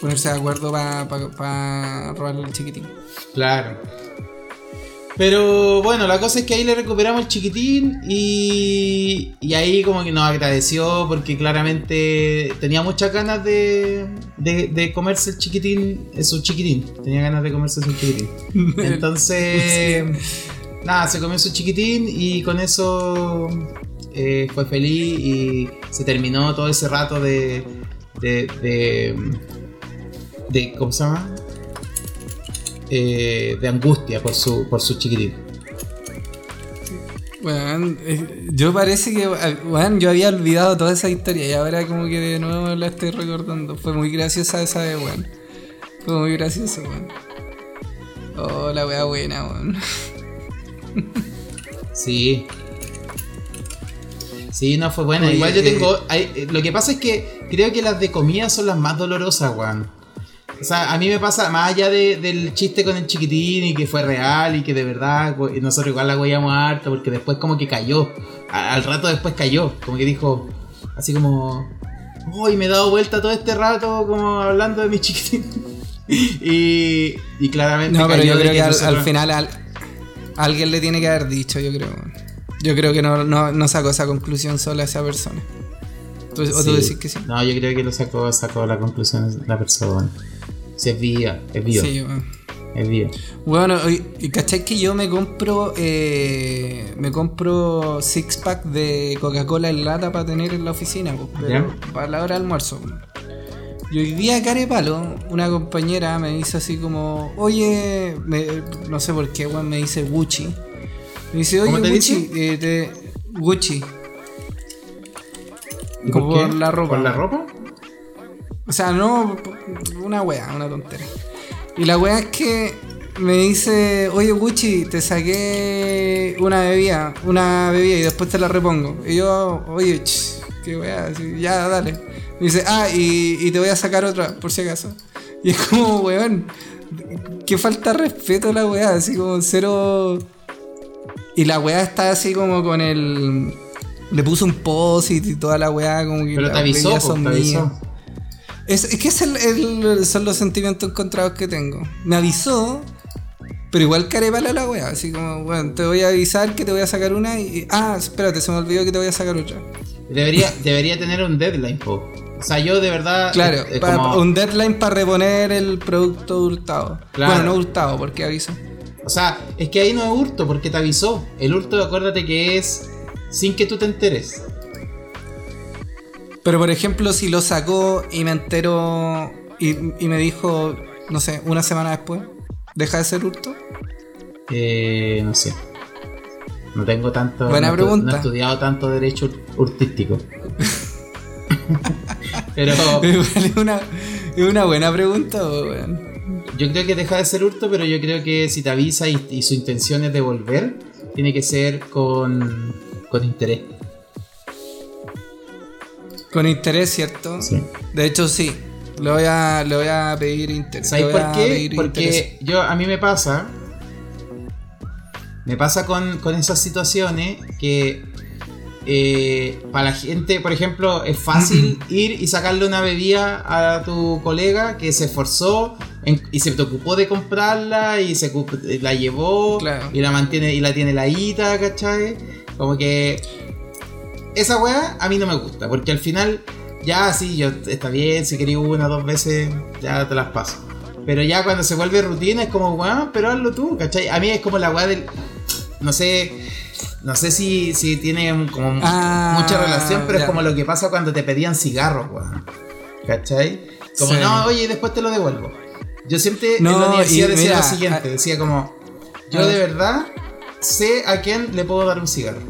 Ponerse de acuerdo para robarle el chiquitín. Claro. Pero bueno, la cosa es que ahí le recuperamos el chiquitín y, y ahí como que nos agradeció porque claramente tenía muchas ganas de, de, de comerse el chiquitín, eh, su chiquitín. Tenía ganas de comerse su chiquitín. Entonces, nada, se comió su chiquitín y con eso eh, fue feliz y se terminó todo ese rato de... de, de, de ¿Cómo se llama? Eh, de angustia por su, por su chiquitín. Bueno, yo parece que, bueno, yo había olvidado toda esa historia y ahora como que de nuevo la estoy recordando. Fue muy graciosa esa de, weón. Fue muy gracioso, weón. Oh, la wea buena, weón. Sí. Sí, no fue buena. Oye, Igual yo eh, tengo. hay- eh, lo que pasa es que creo que las de comida son las más dolorosas, weón. O sea, a mí me pasa, más allá de- del chiste con el chiquitín y que fue real y que de verdad, nosotros igual la huellamos harto porque después como que cayó. Al rato después cayó. Como que dijo, así como, uy, me he dado vuelta todo este rato como hablando de mi chiquitín. y, y claramente No, pero cayó yo creo que al, nosotros- al final al- alguien le tiene que haber dicho, yo creo. Yo creo que no, no, no sacó esa conclusión sola esa persona. ¿Tú- ¿O tú Sí. decís que sí? No, yo creo que lo sacó, sacó la conclusión la persona. Si es viva, es viva, Sí, weón. es viva. Bueno, ¿cachai que yo me compro eh, me compro six pack de Coca-Cola en lata para tener en la oficina, pero para la hora de almuerzo. Y hoy día, Carepalo, una compañera me dice así como, oye, me- no sé por qué, weón, me dice Gucci. Me dice, oye, ¿Cómo te Gucci, eh, te- Gucci. ¿Y qué? por la ropa. ¿Por la ropa? O sea, no, una wea, una tontera. Y la wea es que me dice, oye Gucci, te saqué una bebida, una bebida y después te la repongo. Y yo, oye, ch, qué wea, así, ya, dale. Me dice, ah, y, y te voy a sacar otra, por si acaso. Y es como, weón, que falta de respeto la wea, así como cero... Y la wea está así como con el... Le puso un post y toda la wea como que... Pero te avisó, son te avisó. Es, es que es el- el- son los sentimientos encontrados que tengo. Me avisó, pero igual carepala la wea. Así como, bueno, te voy a avisar que te voy a sacar una y. Ah, espérate, se me olvidó que te voy a sacar otra. Debería, debería tener un deadline, po. O sea, yo de verdad. Claro, es- es pa- como- un deadline para reponer el producto hurtado. Claro. Bueno, no hurtado, porque aviso. O sea, es que ahí no es hurto porque te avisó. El hurto, acuérdate que es sin que tú te enteres. Pero por ejemplo, si lo sacó y me entero y, y me dijo, no sé, una semana después, ¿deja de ser hurto? Eh, no sé. No tengo tanto. Buena no, pregunta. no he estudiado tanto derecho ur- urtístico. Pero Igual es una, una buena pregunta, weón. yo creo que deja de ser hurto, pero yo creo que si te avisa y, y su intención es devolver, tiene que ser con, con interés. Con interés, ¿cierto? Sí. De hecho, sí. Le voy a, le voy a pedir interés. ¿Sabes por qué? interés. Porque yo a mí me pasa. Me pasa con, con esas situaciones que eh, para la gente, por ejemplo, es fácil ir y sacarle una bebida a tu colega que se esforzó en- y se preocupó de comprarla y se la llevó Claro. y la mantiene y la tiene la ita, ¿cachai? Como que esa weá a mí no me gusta, porque al final, ya sí, yo está bien, si quería una o dos veces, ya te las paso. Pero ya cuando se vuelve rutina es como, weón, pero hazlo tú, ¿cachai? A mí es como la weá del. No sé. No sé si, si tiene como Ah, mucha relación, pero ya. es como lo que pasa cuando te pedían cigarros, weón. ¿Cachai? Como, Sí. no, oye, después te lo devuelvo. Yo siempre en No, la universidad decía mira, lo siguiente, decía como, yo de verdad sé a quién le puedo dar un cigarro.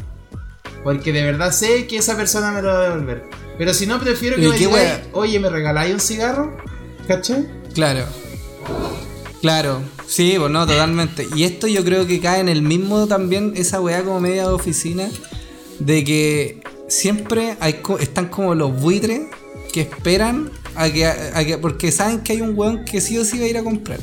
Porque de verdad sé que esa persona me lo va a devolver. Pero si no, prefiero que ¿Y me wea? oye, ¿me regaláis un cigarro? ¿Cachai? Claro. Claro. Sí, pues no, totalmente. Y esto yo creo que cae en el mismo también, esa weá como media de oficina, de que siempre hay co- están como los buitres que esperan a que, a que. Porque saben que hay un weón que sí o sí va a ir a comprar.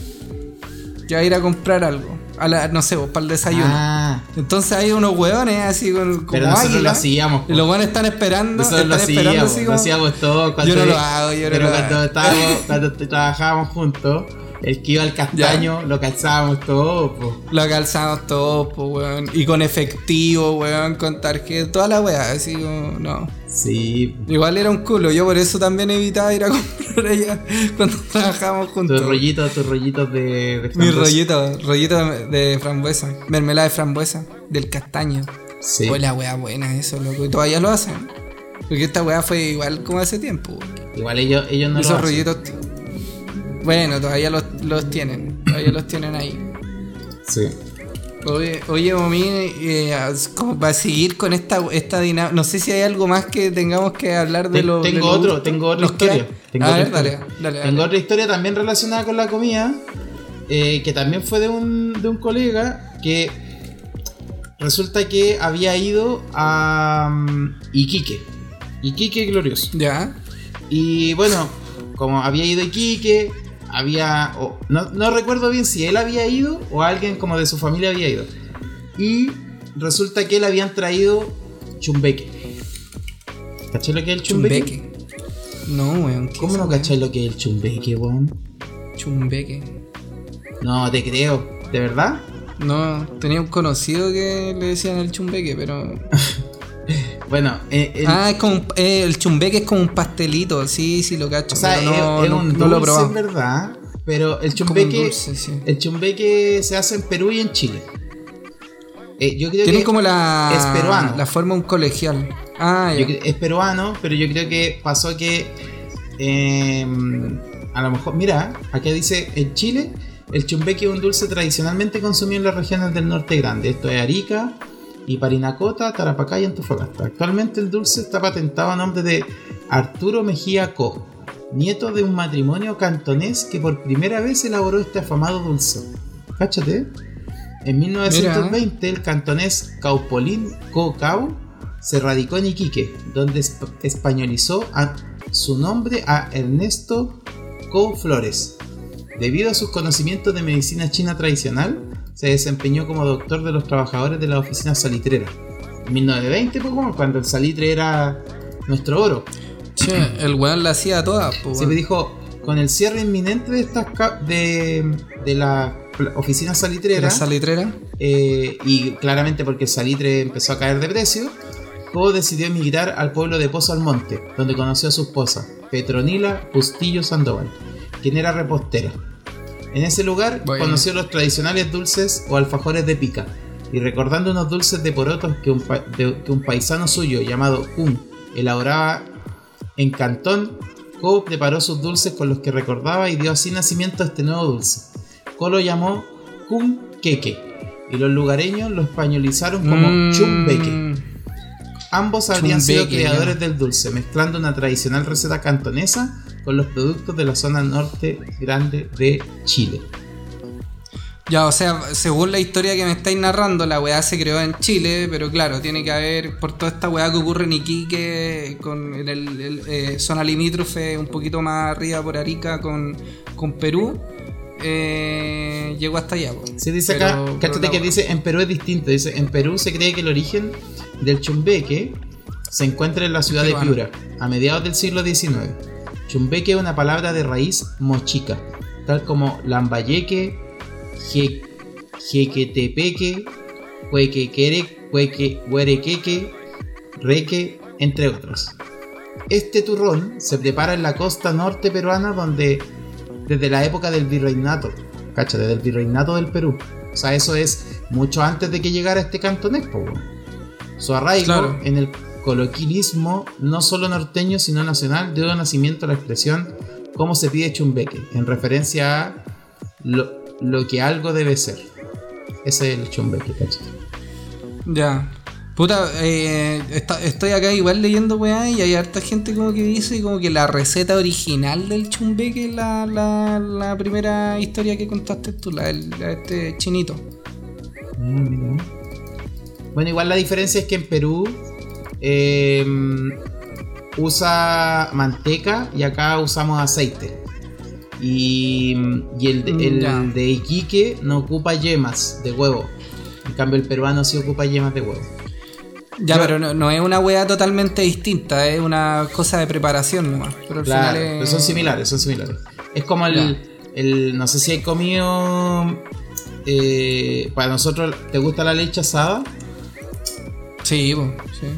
Que va a ir a comprar algo. A la, no sé, para el desayuno. Ah, Entonces hay unos hueones así con, como pero nosotros águila, lo hacíamos. Y los hueones están esperando. Nosotros lo están esperando hacíamos, así lo como- hacíamos todo. Cuando Yo no lo hago, yo no pero lo cuando hago. estábamos, cuando trabajábamos juntos, el que iba al castaño, lo calzábamos todo, pues. Lo calzamos todos, pues, weón. Y con efectivo, weón, con tarjeta, toda la weá, así como, no. Sí, Igual era un culo, yo por eso también evitaba ir a comprar allá cuando trabajábamos juntos. tus rollitos, tus rollitos de, de Mi frambuesa. rollito, rollito de frambuesa, mermelada de frambuesa, del castaño. Sí. Fue la weá buena eso, loco. Y todavía lo hacen. Porque esta weá fue igual como hace tiempo, weón. Igual ellos, ellos no Esos lo hacen. rollitos. Bueno, todavía los, los tienen. Todavía los tienen ahí. Sí. Oye, oye Momi, eh, como para seguir con esta, esta dinámica, no sé si hay algo más que tengamos que hablar de lo de tengo lo otro, gusto. tengo otra ¿Nos historia. Tengo a otra ver, dale, historia. dale, Tengo dale. otra historia también relacionada con la comida, eh, que también fue de un, de un colega que resulta que había ido a mm, Iquique. Iquique glorioso. Ya, Y bueno, como había ido a Iquique, había. o- no, no recuerdo bien si él había ido o alguien como de su familia había ido. Y resulta que le habían traído chumbeque. ¿Cachai lo que es el chumbeque? chumbeque. No, weón. ¿qué ¿Cómo no cachai lo que es el chumbeque, weón? Chumbeque. No, te creo. ¿De verdad? No, tenía un conocido que le decían el chumbeque, pero. Bueno, eh, el- ah, es como eh, el chumbeque es como un pastelito, sí, sí lo cacho. o sea, pero no, es, no- un no dulce lo verdad. Pero el chumbeque. dulce, sí. El chumbeque se hace en Perú y en Chile. Eh, yo creo Tiene que como la. es peruano. La forma un colegial. Ah, Yo es peruano, pero yo creo que pasó que em, a lo mejor, mira, aquí dice en Chile el chumbeque es un dulce tradicionalmente consumido en las regiones del norte grande. Esto es Arica, y Parinacota, Tarapacá y Antofagasta. Actualmente el dulce está patentado a nombre de Arturo Mejía Co, nieto de un matrimonio cantonés que por primera vez elaboró este afamado dulce. Cáchate. En 1920 el cantonés Caupolín Co Cau se radicó en Iquique, donde españolizó su nombre a Ernesto Co Flores. Debido a sus conocimientos de medicina china tradicional, se desempeñó como doctor de los trabajadores de la oficina salitrera. En 1920, pues, cuando el salitre era nuestro oro. Che, el weón la hacía toda. Pues, Se me dijo, con el cierre inminente de estas de, de la oficina salitrera. ¿La salitrera? Eh, y claramente porque el salitre empezó a caer de precio, Cobo decidió emigrar al pueblo de Pozo Almonte, donde conoció a su esposa, Petronila Bustillo Sandoval, quien era repostera. En ese lugar conoció los tradicionales dulces o alfajores de pica, y recordando unos dulces de porotos que un, que un paisano suyo llamado Kun elaboraba en Cantón, Co preparó sus dulces con los que recordaba y dio así nacimiento a este nuevo dulce. Co lo llamó Kun Keke, y los lugareños lo españolizaron como mm. Chumbeque. Ambos habrían sido creadores del dulce, mezclando una tradicional receta cantonesa con los productos de la zona norte grande de Chile. Ya, o sea, según la historia que me estáis narrando, la weá se creó en Chile, pero claro, tiene que haber, por toda esta weá que ocurre en Iquique, con el, eh, zona limítrofe, un poquito más arriba por Arica, con, con Perú, eh, llegó hasta allá. Se dice acá, que dice, en Perú es distinto, dice, en Perú se cree que el origen del chumbeque se encuentra en la ciudad de Piura, a mediados del siglo XIX. Chumbeque es una palabra de raíz mochica, tal como lambayeque, jequetepeque, huequequere, hueque, huerequeque, reque, entre otros. Este turrón se prepara en la costa norte peruana donde desde la época del virreinato, cacha, desde el virreinato del Perú. O sea, eso es mucho antes de que llegara este cantonés, Su arraigo en el coloquialismo no solo norteño sino nacional dio nacimiento a la expresión cómo se pide chumbeque, en referencia a lo, que algo debe ser. Ese es el chumbeque, Ya. Puta, eh, estoy acá igual leyendo weá y hay harta gente como que dice como que la receta original del chumbeque es la, la, primera historia que contaste tú, la, de este chinito. Mm, bueno, igual la diferencia es que en Perú Em, usa manteca y acá usamos aceite. Y, el, mm, de Iquique no ocupa yemas de huevo. En cambio, el peruano sí ocupa yemas de huevo. Ya, pero no, es una hueá totalmente distinta, es una cosa de preparación nomás. Pero, claro, son similares, son similares. Es como el, no sé si hay comido, eh, para nosotros, ¿te gusta la leche asada? Sí,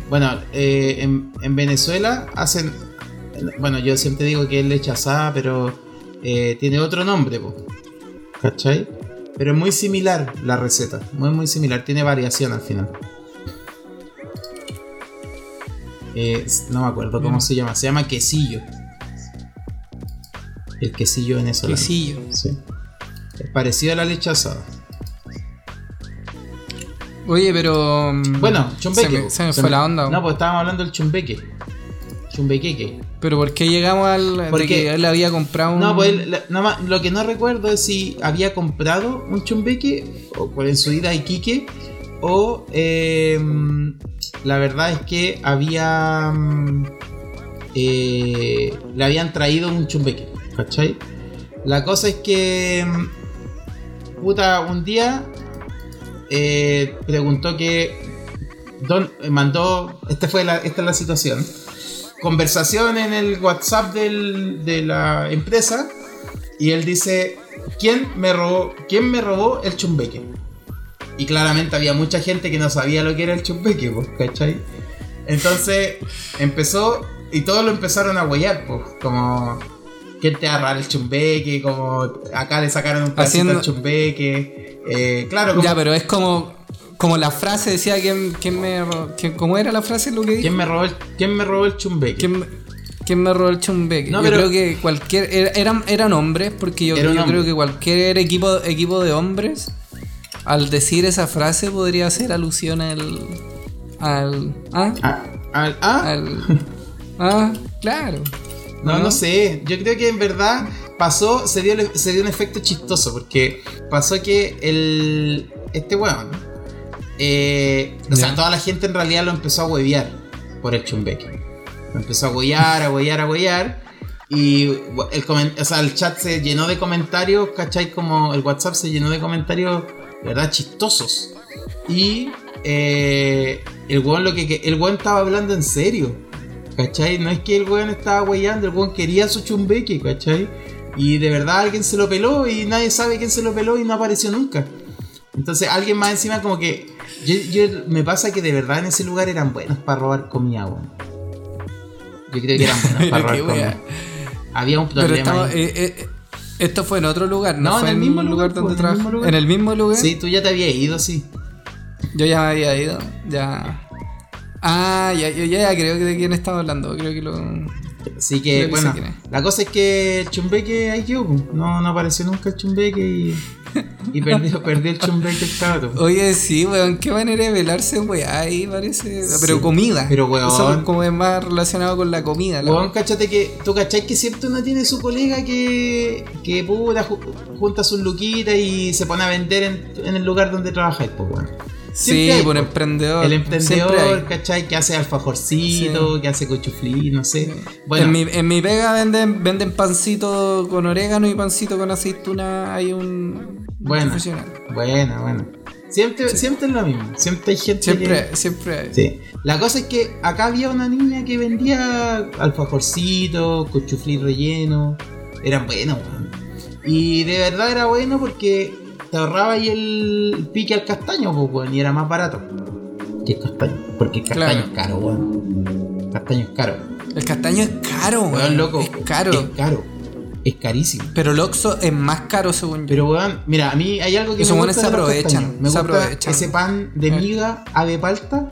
Bueno, eh, en, Venezuela hacen. Bueno, yo siempre digo que es leche asada, pero eh, tiene otro nombre, ¿cachai? Pero es muy similar la receta, muy, muy similar, tiene variación al final. Eh, no me acuerdo cómo se llama, se llama quesillo. El quesillo venezolano. Quesillo. Sí. Es parecido a la leche asada. Oye, pero. Mm, bueno, chumbeque. Se me, fue la onda. No, pues estábamos hablando del chumbeque. Chumbequeque. Pero ¿por qué llegamos al. Porque él había comprado un. No, pues lo que no recuerdo es si había comprado un chumbeque o por en su ida a Iquique o. Em, la verdad es que había. Mm, eh, le habían traído un chumbeque, ¿cachai? La cosa es que. Mm, puta, un día eh, preguntó que mandó, esta fue la, esta es la situación, conversación en el WhatsApp de la empresa y él dice, ¿quién me robó, quién me robó el chumbeque? Y claramente había mucha gente que no sabía lo que era el chumbeque, pues, ¿cachai? Entonces empezó y todos lo empezaron a huellar, pues, como ¿quién te agarrar el chumbeque? Como acá le sacaron un pedacito del chumbeque. Eh, claro, Ya, pero es como, como la frase decía, ¿quién, quién me ¿cómo era la frase lo que ¿Quién me robó el, quién me robó el chumbeque? ¿Quién, ¿Quién me robó el chumbeque? No, yo pero- creo que cualquier. era- Eran, eran hombres, porque yo, yo creo que cualquier equipo, equipo de hombres, al decir esa frase, podría hacer alusión al. al. ¿Ah? Ah, ah, ah, Al. Ah, claro. No, no sé. Yo creo que en verdad pasó, se dio, se dio un efecto chistoso. Porque pasó que el. Este weón. eh, o sea, toda la gente en realidad lo empezó a huevear por el chumbeque. Lo empezó a huevear, a huevear, a huevear. Y el, o sea, el chat se llenó de comentarios, ¿cachai? Como el WhatsApp se llenó de comentarios, de verdad, chistosos. Y eh, el weón lo que, que- el weón estaba hablando en serio. ¿Cachai? No es que el weón estaba weyando, el weón quería su chumbeque, ¿cachai? Y de verdad alguien se lo peló y nadie sabe quién se lo peló y no apareció nunca. Entonces alguien más encima como que... Yo, yo- me pasa que de verdad en ese lugar eran buenos para robar comida, weón. Yo creo que eran buenos para robar comida. Había un problema. estaba, eh, eh, esto fue en otro lugar, ¿no? No, fue en el mismo lugar, donde pues, en el mismo lugar. En el mismo lugar. Sí, tú ya te habías ido, sí. Yo ya había ido, ya. Ah, ya, yo ya creo que de quién estaba hablando. Creo que lo. Así que, bueno, la cosa es que el chumbeque ahí quedó. No, no apareció nunca el chumbeque y, y perdió, perdió el chumbeque el cabrón. Oye, sí, weón, qué manera de velarse, weón. Ahí parece. Pero comida. pero, weón. Eso como es más relacionado con la comida. la- Weón, cachate que tú cachai que siempre uno tiene su colega que, que puta, ju- junta sus luquitas y se pone a vender en, en el lugar donde trabajáis, pues weón. Sí, Siempre por po. emprendedor. El Siempre emprendedor. ¿cachai? Que hace alfajorcito, que hace cochuflí, no sé. Bueno, En, mi, en mi pega venden, venden pancito con orégano y pancito con aceituna. Hay un Bueno. profesional. bueno, bueno. Siempre, siempre es lo mismo. Siempre hay gente que... Siempre, siempre hay. Sí. La cosa es que acá había una niña que vendía alfajorcito, cochuflí relleno. Eran buenos, weón. Y de verdad era bueno porque te ahorraba ahí el pique al castaño, pues, weón, y era más barato que el castaño. Porque el castaño Claro. es caro, weón. Castaño es caro. El castaño es caro, weón. Weón, loco. Es caro. Es caro. Es carísimo. Pero el Oxxo es más caro según yo. Pero weón, mira, a mí hay algo que Esos me gusta se aprovechan. Me se gusta aprovechan. ese pan de Eh. miga ave palta,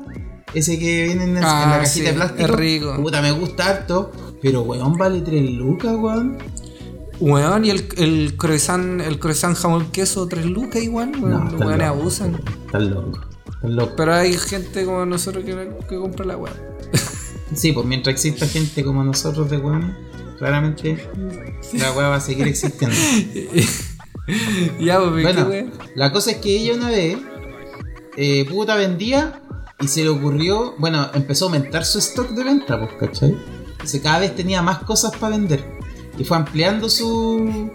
ese que viene en, en Ah, la cajita sí, de plástico. es rico. Puta, me gusta harto, pero weón vale 3 lucas, weón. Weón, y el, el croissant, el croissant jamón queso, 3 lucas igual, weón. Weones locos, abusan. Están locos. Están locos. Pero hay gente como nosotros que, que compra la weón. Sí, pues mientras exista gente como nosotros de weón, claramente la weá va a seguir existiendo. ya, pues, ¿qué Bueno, weón? la cosa es que ella una vez, eh, puta, vendía y se le ocurrió, bueno, empezó a aumentar su stock de venta, pues, ¿cachai? Entonces cada vez tenía más cosas para vender y fue ampliando su.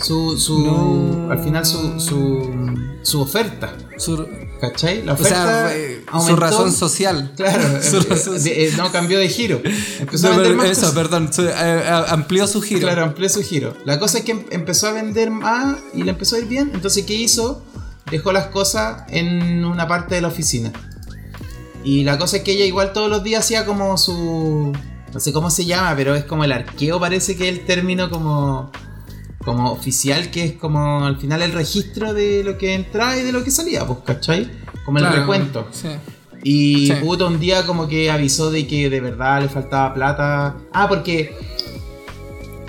Su, su No. al final su, su, su oferta, Su- ¿cachai? La o oferta sea, su razón social. Claro, Su eh, razón eh, no cambió de giro. Empezó a vender más eso, cosas. perdón, su- eh, eh, amplió su giro. Claro, amplió su giro. La cosa es que em- empezó a vender más y le empezó a ir bien. Entonces, ¿qué hizo? Dejó las cosas en una parte de la oficina. Y la cosa es que ella igual todos los días hacía como su... No sé cómo se llama, pero es como el arqueo, parece que es el término como... Como oficial, que es como al final el registro de lo que entraba y de lo que salía, pues, ¿cachai? Como el Claro, recuento. Sí. Y Sí. puto un día como que avisó de que de verdad le faltaba plata. Ah, porque.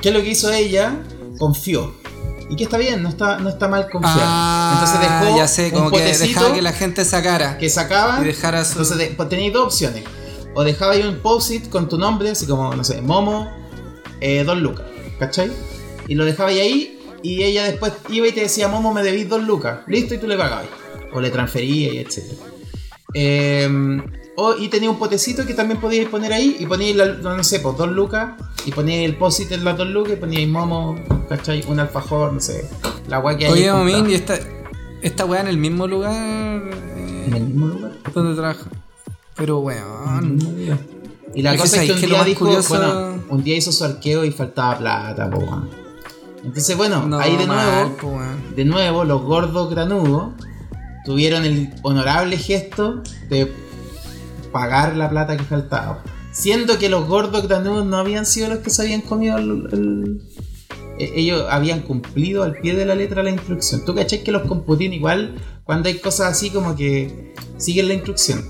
¿Qué es lo que hizo ella? Confió. Y que está bien, no está, no está mal confiar. Ah, Entonces dejó ya sé, como un que dejaba que la gente sacara. que sacaba. y dejara su- Entonces de- pues tenías dos opciones. O dejaba ahí un post-it con tu nombre, así como, no sé, Momo, eh, dos lucas. ¿Cachai? Y lo dejaba ahí, y ella después iba y te decía, Momo, me debís dos lucas. Listo, y tú le pagabas. O le transferías y etc. Eh, o, y tenía un potecito que también podíais poner ahí y poníais, la- no sé, pues dos lucas y poníais el post-it en las dos lucas y poníais Momo, ¿cachai? Un alfajor, no sé. La guay que hay. Oye, Momín, y esta, esta weá en el mismo lugar En el eh, mismo lugar. donde trabaja. Pero weón. Y la Es que cosa es que un que lo día más dijo, curioso- bueno, un día hizo su arqueo y faltaba plata, po, weón. Entonces, bueno, No, ahí de mal, nuevo, de nuevo, los gordos granudos tuvieron el honorable gesto de pagar la plata que faltaba. Siendo que los gordos granudos no habían sido los que se habían comido el, el- e- ellos habían cumplido al pie de la letra la instrucción. ¿Tú cachai que los computín igual cuando hay cosas así como que siguen la instrucción?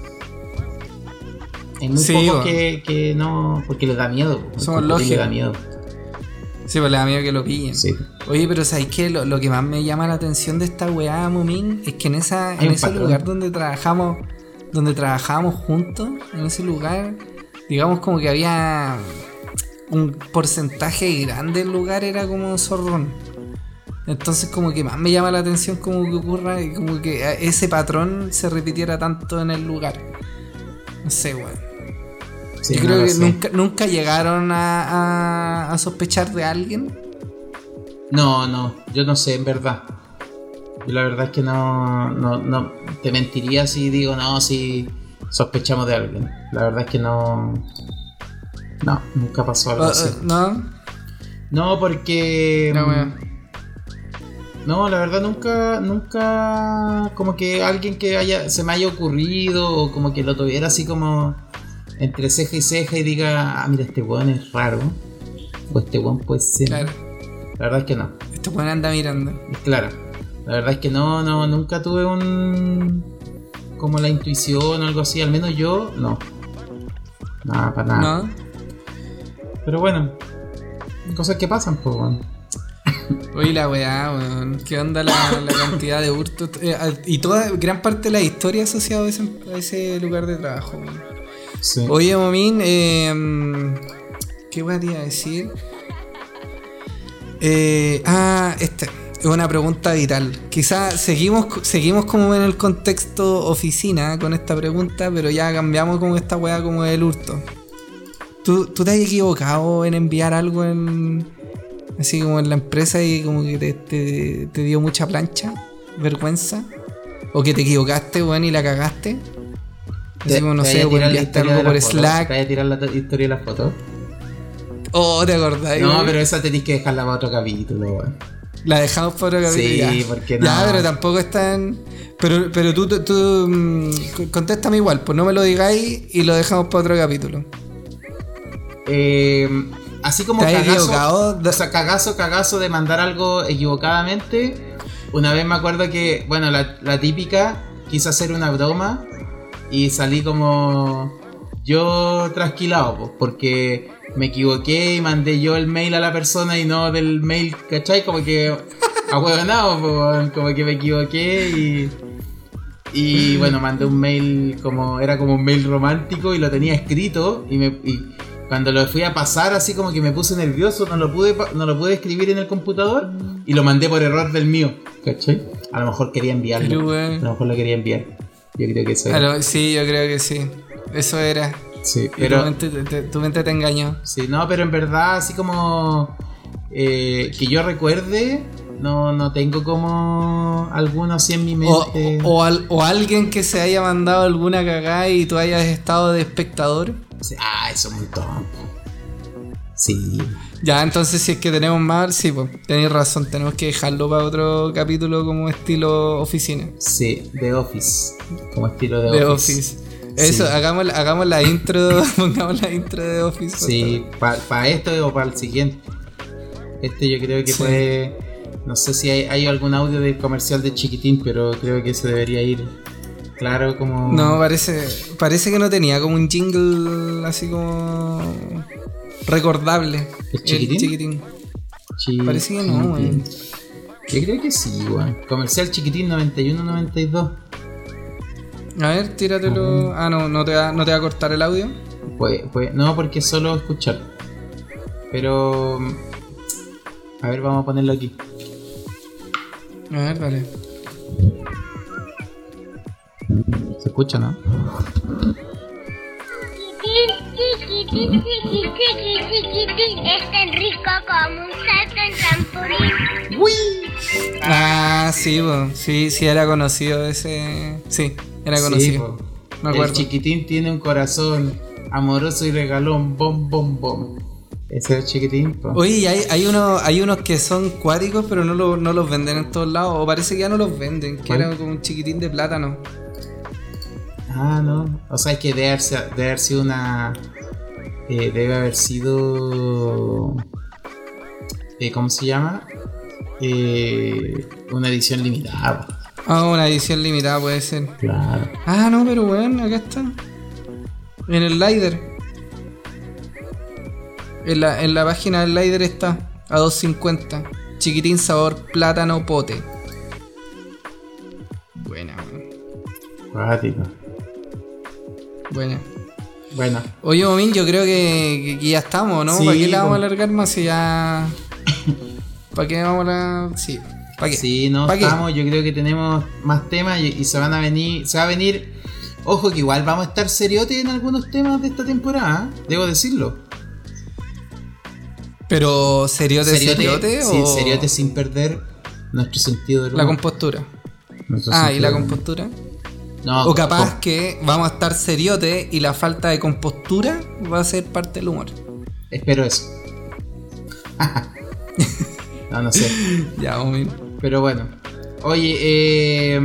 Hay muy Sí, bueno. que, que no. porque les da miedo. Somos le da lógicos. miedo. Sí, pues le da miedo que lo pillen. Sí. Oye, pero ¿sabes qué? Lo, lo que más me llama la atención de esta weá, Mumin, es que en esa en ese patrón. lugar donde trabajamos, donde trabajábamos juntos, en ese lugar, digamos como que había un porcentaje grande del lugar era como zorrón. Entonces como que más me llama la atención como que ocurra y como que ese patrón se repitiera tanto en el lugar. No sé, weón. Sí, Yo creo que sé. nunca, nunca llegaron a, a- a sospechar de alguien. No, no, yo no sé, en verdad. Yo la verdad es que no, no, no te mentiría si digo, no, si sospechamos de alguien. La verdad es que no. No, nunca pasó algo Uh, así. uh, ¿No? No, porque. No, weón. No, la verdad nunca, nunca como que alguien que haya, se me haya ocurrido o como que lo tuviera así como entre ceja y ceja y diga, ah, mira, este weón es raro. O este weón puede ser. Claro. La verdad es que no. Este weón anda mirando. Claro. La verdad es que no, no, nunca tuve un... como la intuición o algo así, al menos yo, no. Nada, para nada. ¿No? Pero bueno, cosas que pasan, pues, weón. Oye, la weá, weón. ¿Qué onda la, la cantidad de hurtos? Eh, y toda, gran parte de la historia asociada a ese, a ese lugar de trabajo, weón. Oye, Momín, eh, ¿qué iba a decir? Eh, ah, esta es una pregunta vital. Quizás seguimos, seguimos como en el contexto oficina con esta pregunta, pero ya cambiamos como esta weá como el hurto. ¿Tú, ¿Tú te has equivocado en enviar algo en. así como en la empresa y como que te- te dio mucha plancha? ¿Vergüenza? ¿O que te equivocaste, weón, y la cagaste? Así Te- como, no sé, vaya a algo por Slack. Te voy a tirar la to- historia de la foto. Oh, ¿te acordás? No, pero esa tenéis que dejarla para otro capítulo, weón. La dejamos por otro capítulo. Sí, ya. porque no. Ya, pero tampoco están. Pero, pero tú, tú, tú, mm, contéstame igual, pues no me lo digáis y lo dejamos para otro capítulo. Eh, así como ¿Te has cagazo, o sea, cagazo, cagazo de mandar algo equivocadamente. Una vez me acuerdo que, bueno, la, la típica, quise hacer una broma y salí como yo trasquilado, pues, porque me equivoqué y mandé yo el mail a la persona y no del mail, ¿cachai? Como que ahueonado, pues, como que me equivoqué y... Y bueno, mandé un mail como. Era como un mail romántico y lo tenía escrito. Y, me, y cuando lo fui a pasar, así como que me puse nervioso, no lo pude no lo pude escribir en el computador y lo mandé por error del mío. ¿Cachai? A lo mejor quería enviarlo. Pero. A lo mejor lo quería enviar. Yo creo que eso era. Sí, yo creo que sí. Eso era. Sí, Y tu, pero. mente, te, te- tu mente te engañó. Sí, no, pero en verdad, así como. eh, que yo recuerde, no, no tengo como alguno así en mi O, mente. o, al- o alguien que se haya mandado alguna cagada y tú hayas estado de espectador. Ah, eso es muy tonto. Sí. Ya, entonces si es que tenemos más, sí, pues tenéis razón, tenemos que dejarlo para otro capítulo como estilo oficina. Sí, The Office. Como estilo de, De Office. Office. Eso, Sí. hagamos, hagamos la intro, pongamos la intro de Office. Sí, para esto o para el siguiente. Este yo creo que Sí. puede. No sé si hay, hay algún audio del comercial de Chiquitín, pero creo que se debería ir claro como. No, parece, parece que no tenía como un jingle así como recordable. ¿El chiquitín? chiquitín. Chi- Parece que no, Chiquitín. weón. Yo creo que sí, weón. Comercial Chiquitín 91-92. A ver, tíratelo. Ah, no, no te, va, no te va a cortar el audio. Pues, pues, no, porque es solo escuchar. Pero. A ver, vamos a ponerlo aquí. A ver, dale. ¿Se escucha, no? Es tan rico como un salto en trampolín. Ah, sí, sí, sí, era conocido ese. Sí, era conocido. Sí, el chiquitín tiene un corazón amoroso y regalón, bom, bom, bom. Ese es el chiquitín, po. Oye, hay, hay, unos, hay unos que son cuáticos, pero no, lo- no los venden en todos lados. O parece que ya no los venden, que ¿Cuál? era como un chiquitín de plátano. Ah, no. O sea, es que debe haber, si- debe haber sido una. eh, debe haber sido. eh, ¿Cómo se llama? Eh, una edición limitada. Ah, una edición limitada puede ser. Claro. Ah, no, pero bueno, acá está. En el Lider. En la, en la página del Lider está a 2.50. Chiquitín sabor plátano pote. Buena, weón. Cuático. Buena. Bueno, Oye, Momín, yo creo que, que ya estamos, ¿no? Sí, ¿Para qué la vamos a alargar más si ya. ¿Para qué vamos a la.? Sí. ¿Para qué? sí, no estamos. Yo creo que tenemos más temas y, y se van a venir. Se va a venir. Ojo que igual vamos a estar seriotes en algunos temas de esta temporada, ¿eh? debo decirlo. Pero, ¿seriote, seriote, sí, o seriote sin perder nuestro sentido de la compostura? Nuestro Ah, ¿y la compostura? No, O capaz que vamos a estar seriote y la falta de compostura va a ser parte del humor. Espero eso. no, no sé. Ya, Momín. Pero bueno. Oye, eh,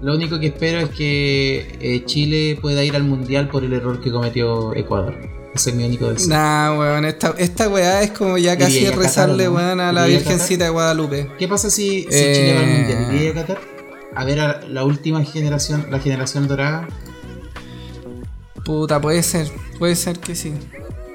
lo único que espero es que eh, Chile pueda ir al mundial por el error que cometió Ecuador. Ese es mi único deseo. Nah, weón, esta, esta weá es como ya casi rezarle, weón, a la a Virgencita de Guadalupe. ¿Qué pasa si, si Eh, Chile va al mundial? ¿Iría a Qatar? A ver a la última generación, la generación dorada. Puta, puede ser, puede ser que sí.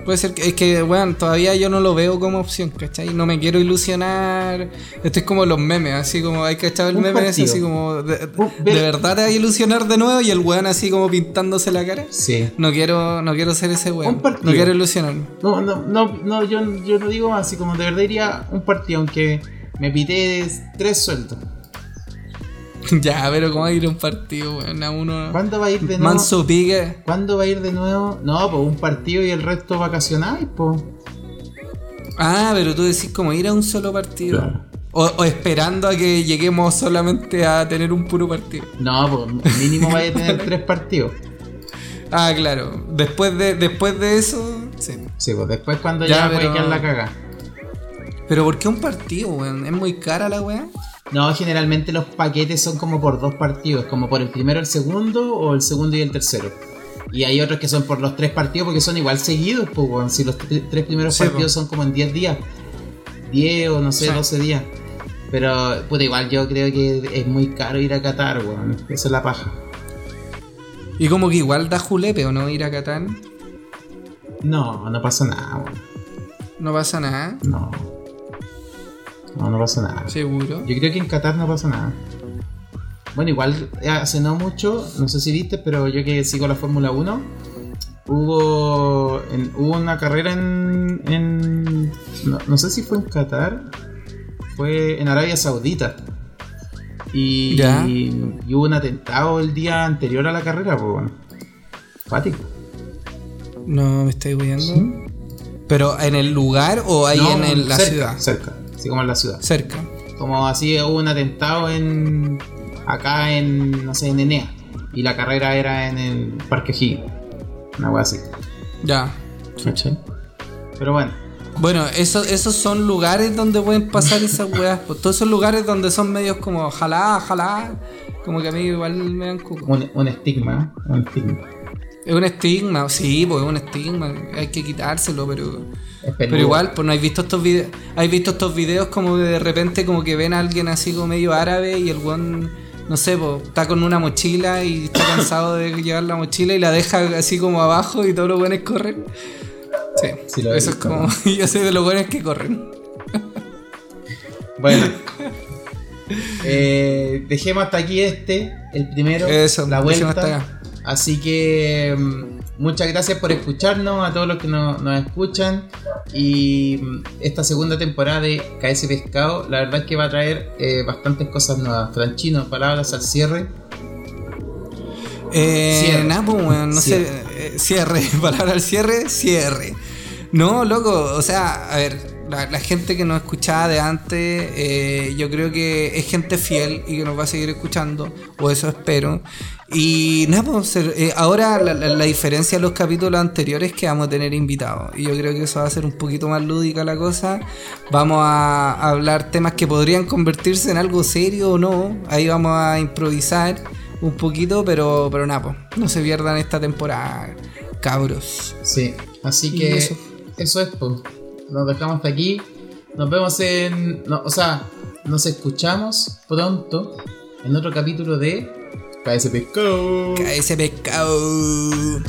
Puede ser que, es que, weón, todavía yo no lo veo como opción, ¿cachai? No me quiero ilusionar. Esto es como los memes, así como, hay cachado el Un meme ese, así como, de, de ver- verdad te vas a ilusionar de nuevo y el weón así como pintándose la cara. Sí. No quiero, no quiero ser ese weón. Un partido. No quiero ilusionarme. No, no, no, no yo, yo no digo así como de verdad iría un partido, aunque me pité tres sueldos. ya, pero ¿cómo va a ir a un partido, weón? A uno. ¿Cuándo va a ir de nuevo? Manso pique. ¿Cuándo va a ir de nuevo? No, pues un partido y el resto vacacional, pues. Ah, pero tú decís como ir a un solo partido. Claro. O, o esperando a que lleguemos solamente a tener un puro partido. No, pues mínimo vaya a tener tres partidos. Ah, claro. Después de, después de eso, sí. Sí, pues después cuando Ya, ya, puede pero- quedar la caga. Pero ¿por qué un partido, weón? ¿Es muy cara la weá? No, generalmente los paquetes son como por dos partidos, como por el primero, el segundo, o el segundo y el tercero. Y hay otros que son por los tres partidos porque son igual seguidos, pues. Si los tre- tres primeros Sí, partidos po. son como en 10 días, 10 o no sé, Sí. 12 días. Pero, puta, igual yo creo que es muy caro ir a Qatar, weón. Esa es la paja. Y como que igual da julepe, ¿o no? Ir a Qatar. No, no pasa nada, weón. No pasa nada. No. No, no pasa nada. Seguro. Yo creo que en Qatar no pasa nada. Bueno, igual eh, hace no mucho, no sé si viste, pero yo que sigo la Fórmula 1, hubo, en- hubo una carrera en... en- no, no sé si fue en Qatar, fue en Arabia Saudita. Y, Ya. y hubo un atentado el día anterior a la carrera, pues bueno. Fático. No me estoy viendo. Pero en el lugar o ahí No, en el- la cerca, ciudad. Cerca, así como en la ciudad. Cerca. Como así hubo un atentado en acá en no sé en Enea y la carrera era en el Parque Higgins. Una wea así. Ya. ¿Cachai? Pero bueno, Bueno, eso- esos son lugares donde pueden pasar esas weas. pues, todos esos lugares donde son medios como jalá, jalá. Como que a mí igual me dan cuco. un, un estigma, ¿eh? un estigma. Es un estigma, sí, pues es un estigma. Hay que quitárselo, pero. Pero igual, pues no hay visto estos videos. Hay visto estos videos como de repente como que ven a alguien así como medio árabe y el weón, no sé, pues, está con una mochila y está cansado de llevar la mochila y la deja así como abajo y todos los buenos corren. Sí, eso es como. Yo soy de los buenos que corren. Bueno. Eh, dejemos hasta aquí este, el primero, Eso, la dejemos hasta vuelta. acá. Así que mm, muchas gracias por escucharnos, a todos los que nos, nos escuchan. Y mm, esta segunda temporada de KS Pescado, la verdad es que va a traer eh, bastantes cosas nuevas. Franchino, palabras al cierre. Eh, Cierre. pues, no Cierre. sé. eh, cierre, palabra al cierre, cierre. No, loco, o sea, a ver, la, la gente que nos escuchaba de antes, eh, yo creo que es gente fiel y que nos va a seguir escuchando, o eso espero. Y nada, pues, eh, ahora la, la- la diferencia de los capítulos anteriores es que vamos a tener invitados. Y yo creo que eso va a ser un poquito más lúdica la cosa. Vamos a hablar temas que podrían convertirse en algo serio o no. Ahí vamos a improvisar un poquito, pero, pero nada, pues, no se pierdan esta temporada, cabros. Sí, así que eso. eso, es, pues. Nos dejamos hasta aquí. Nos vemos en. no, o sea, nos escuchamos pronto en otro capítulo de KS Pescado. ese pecado.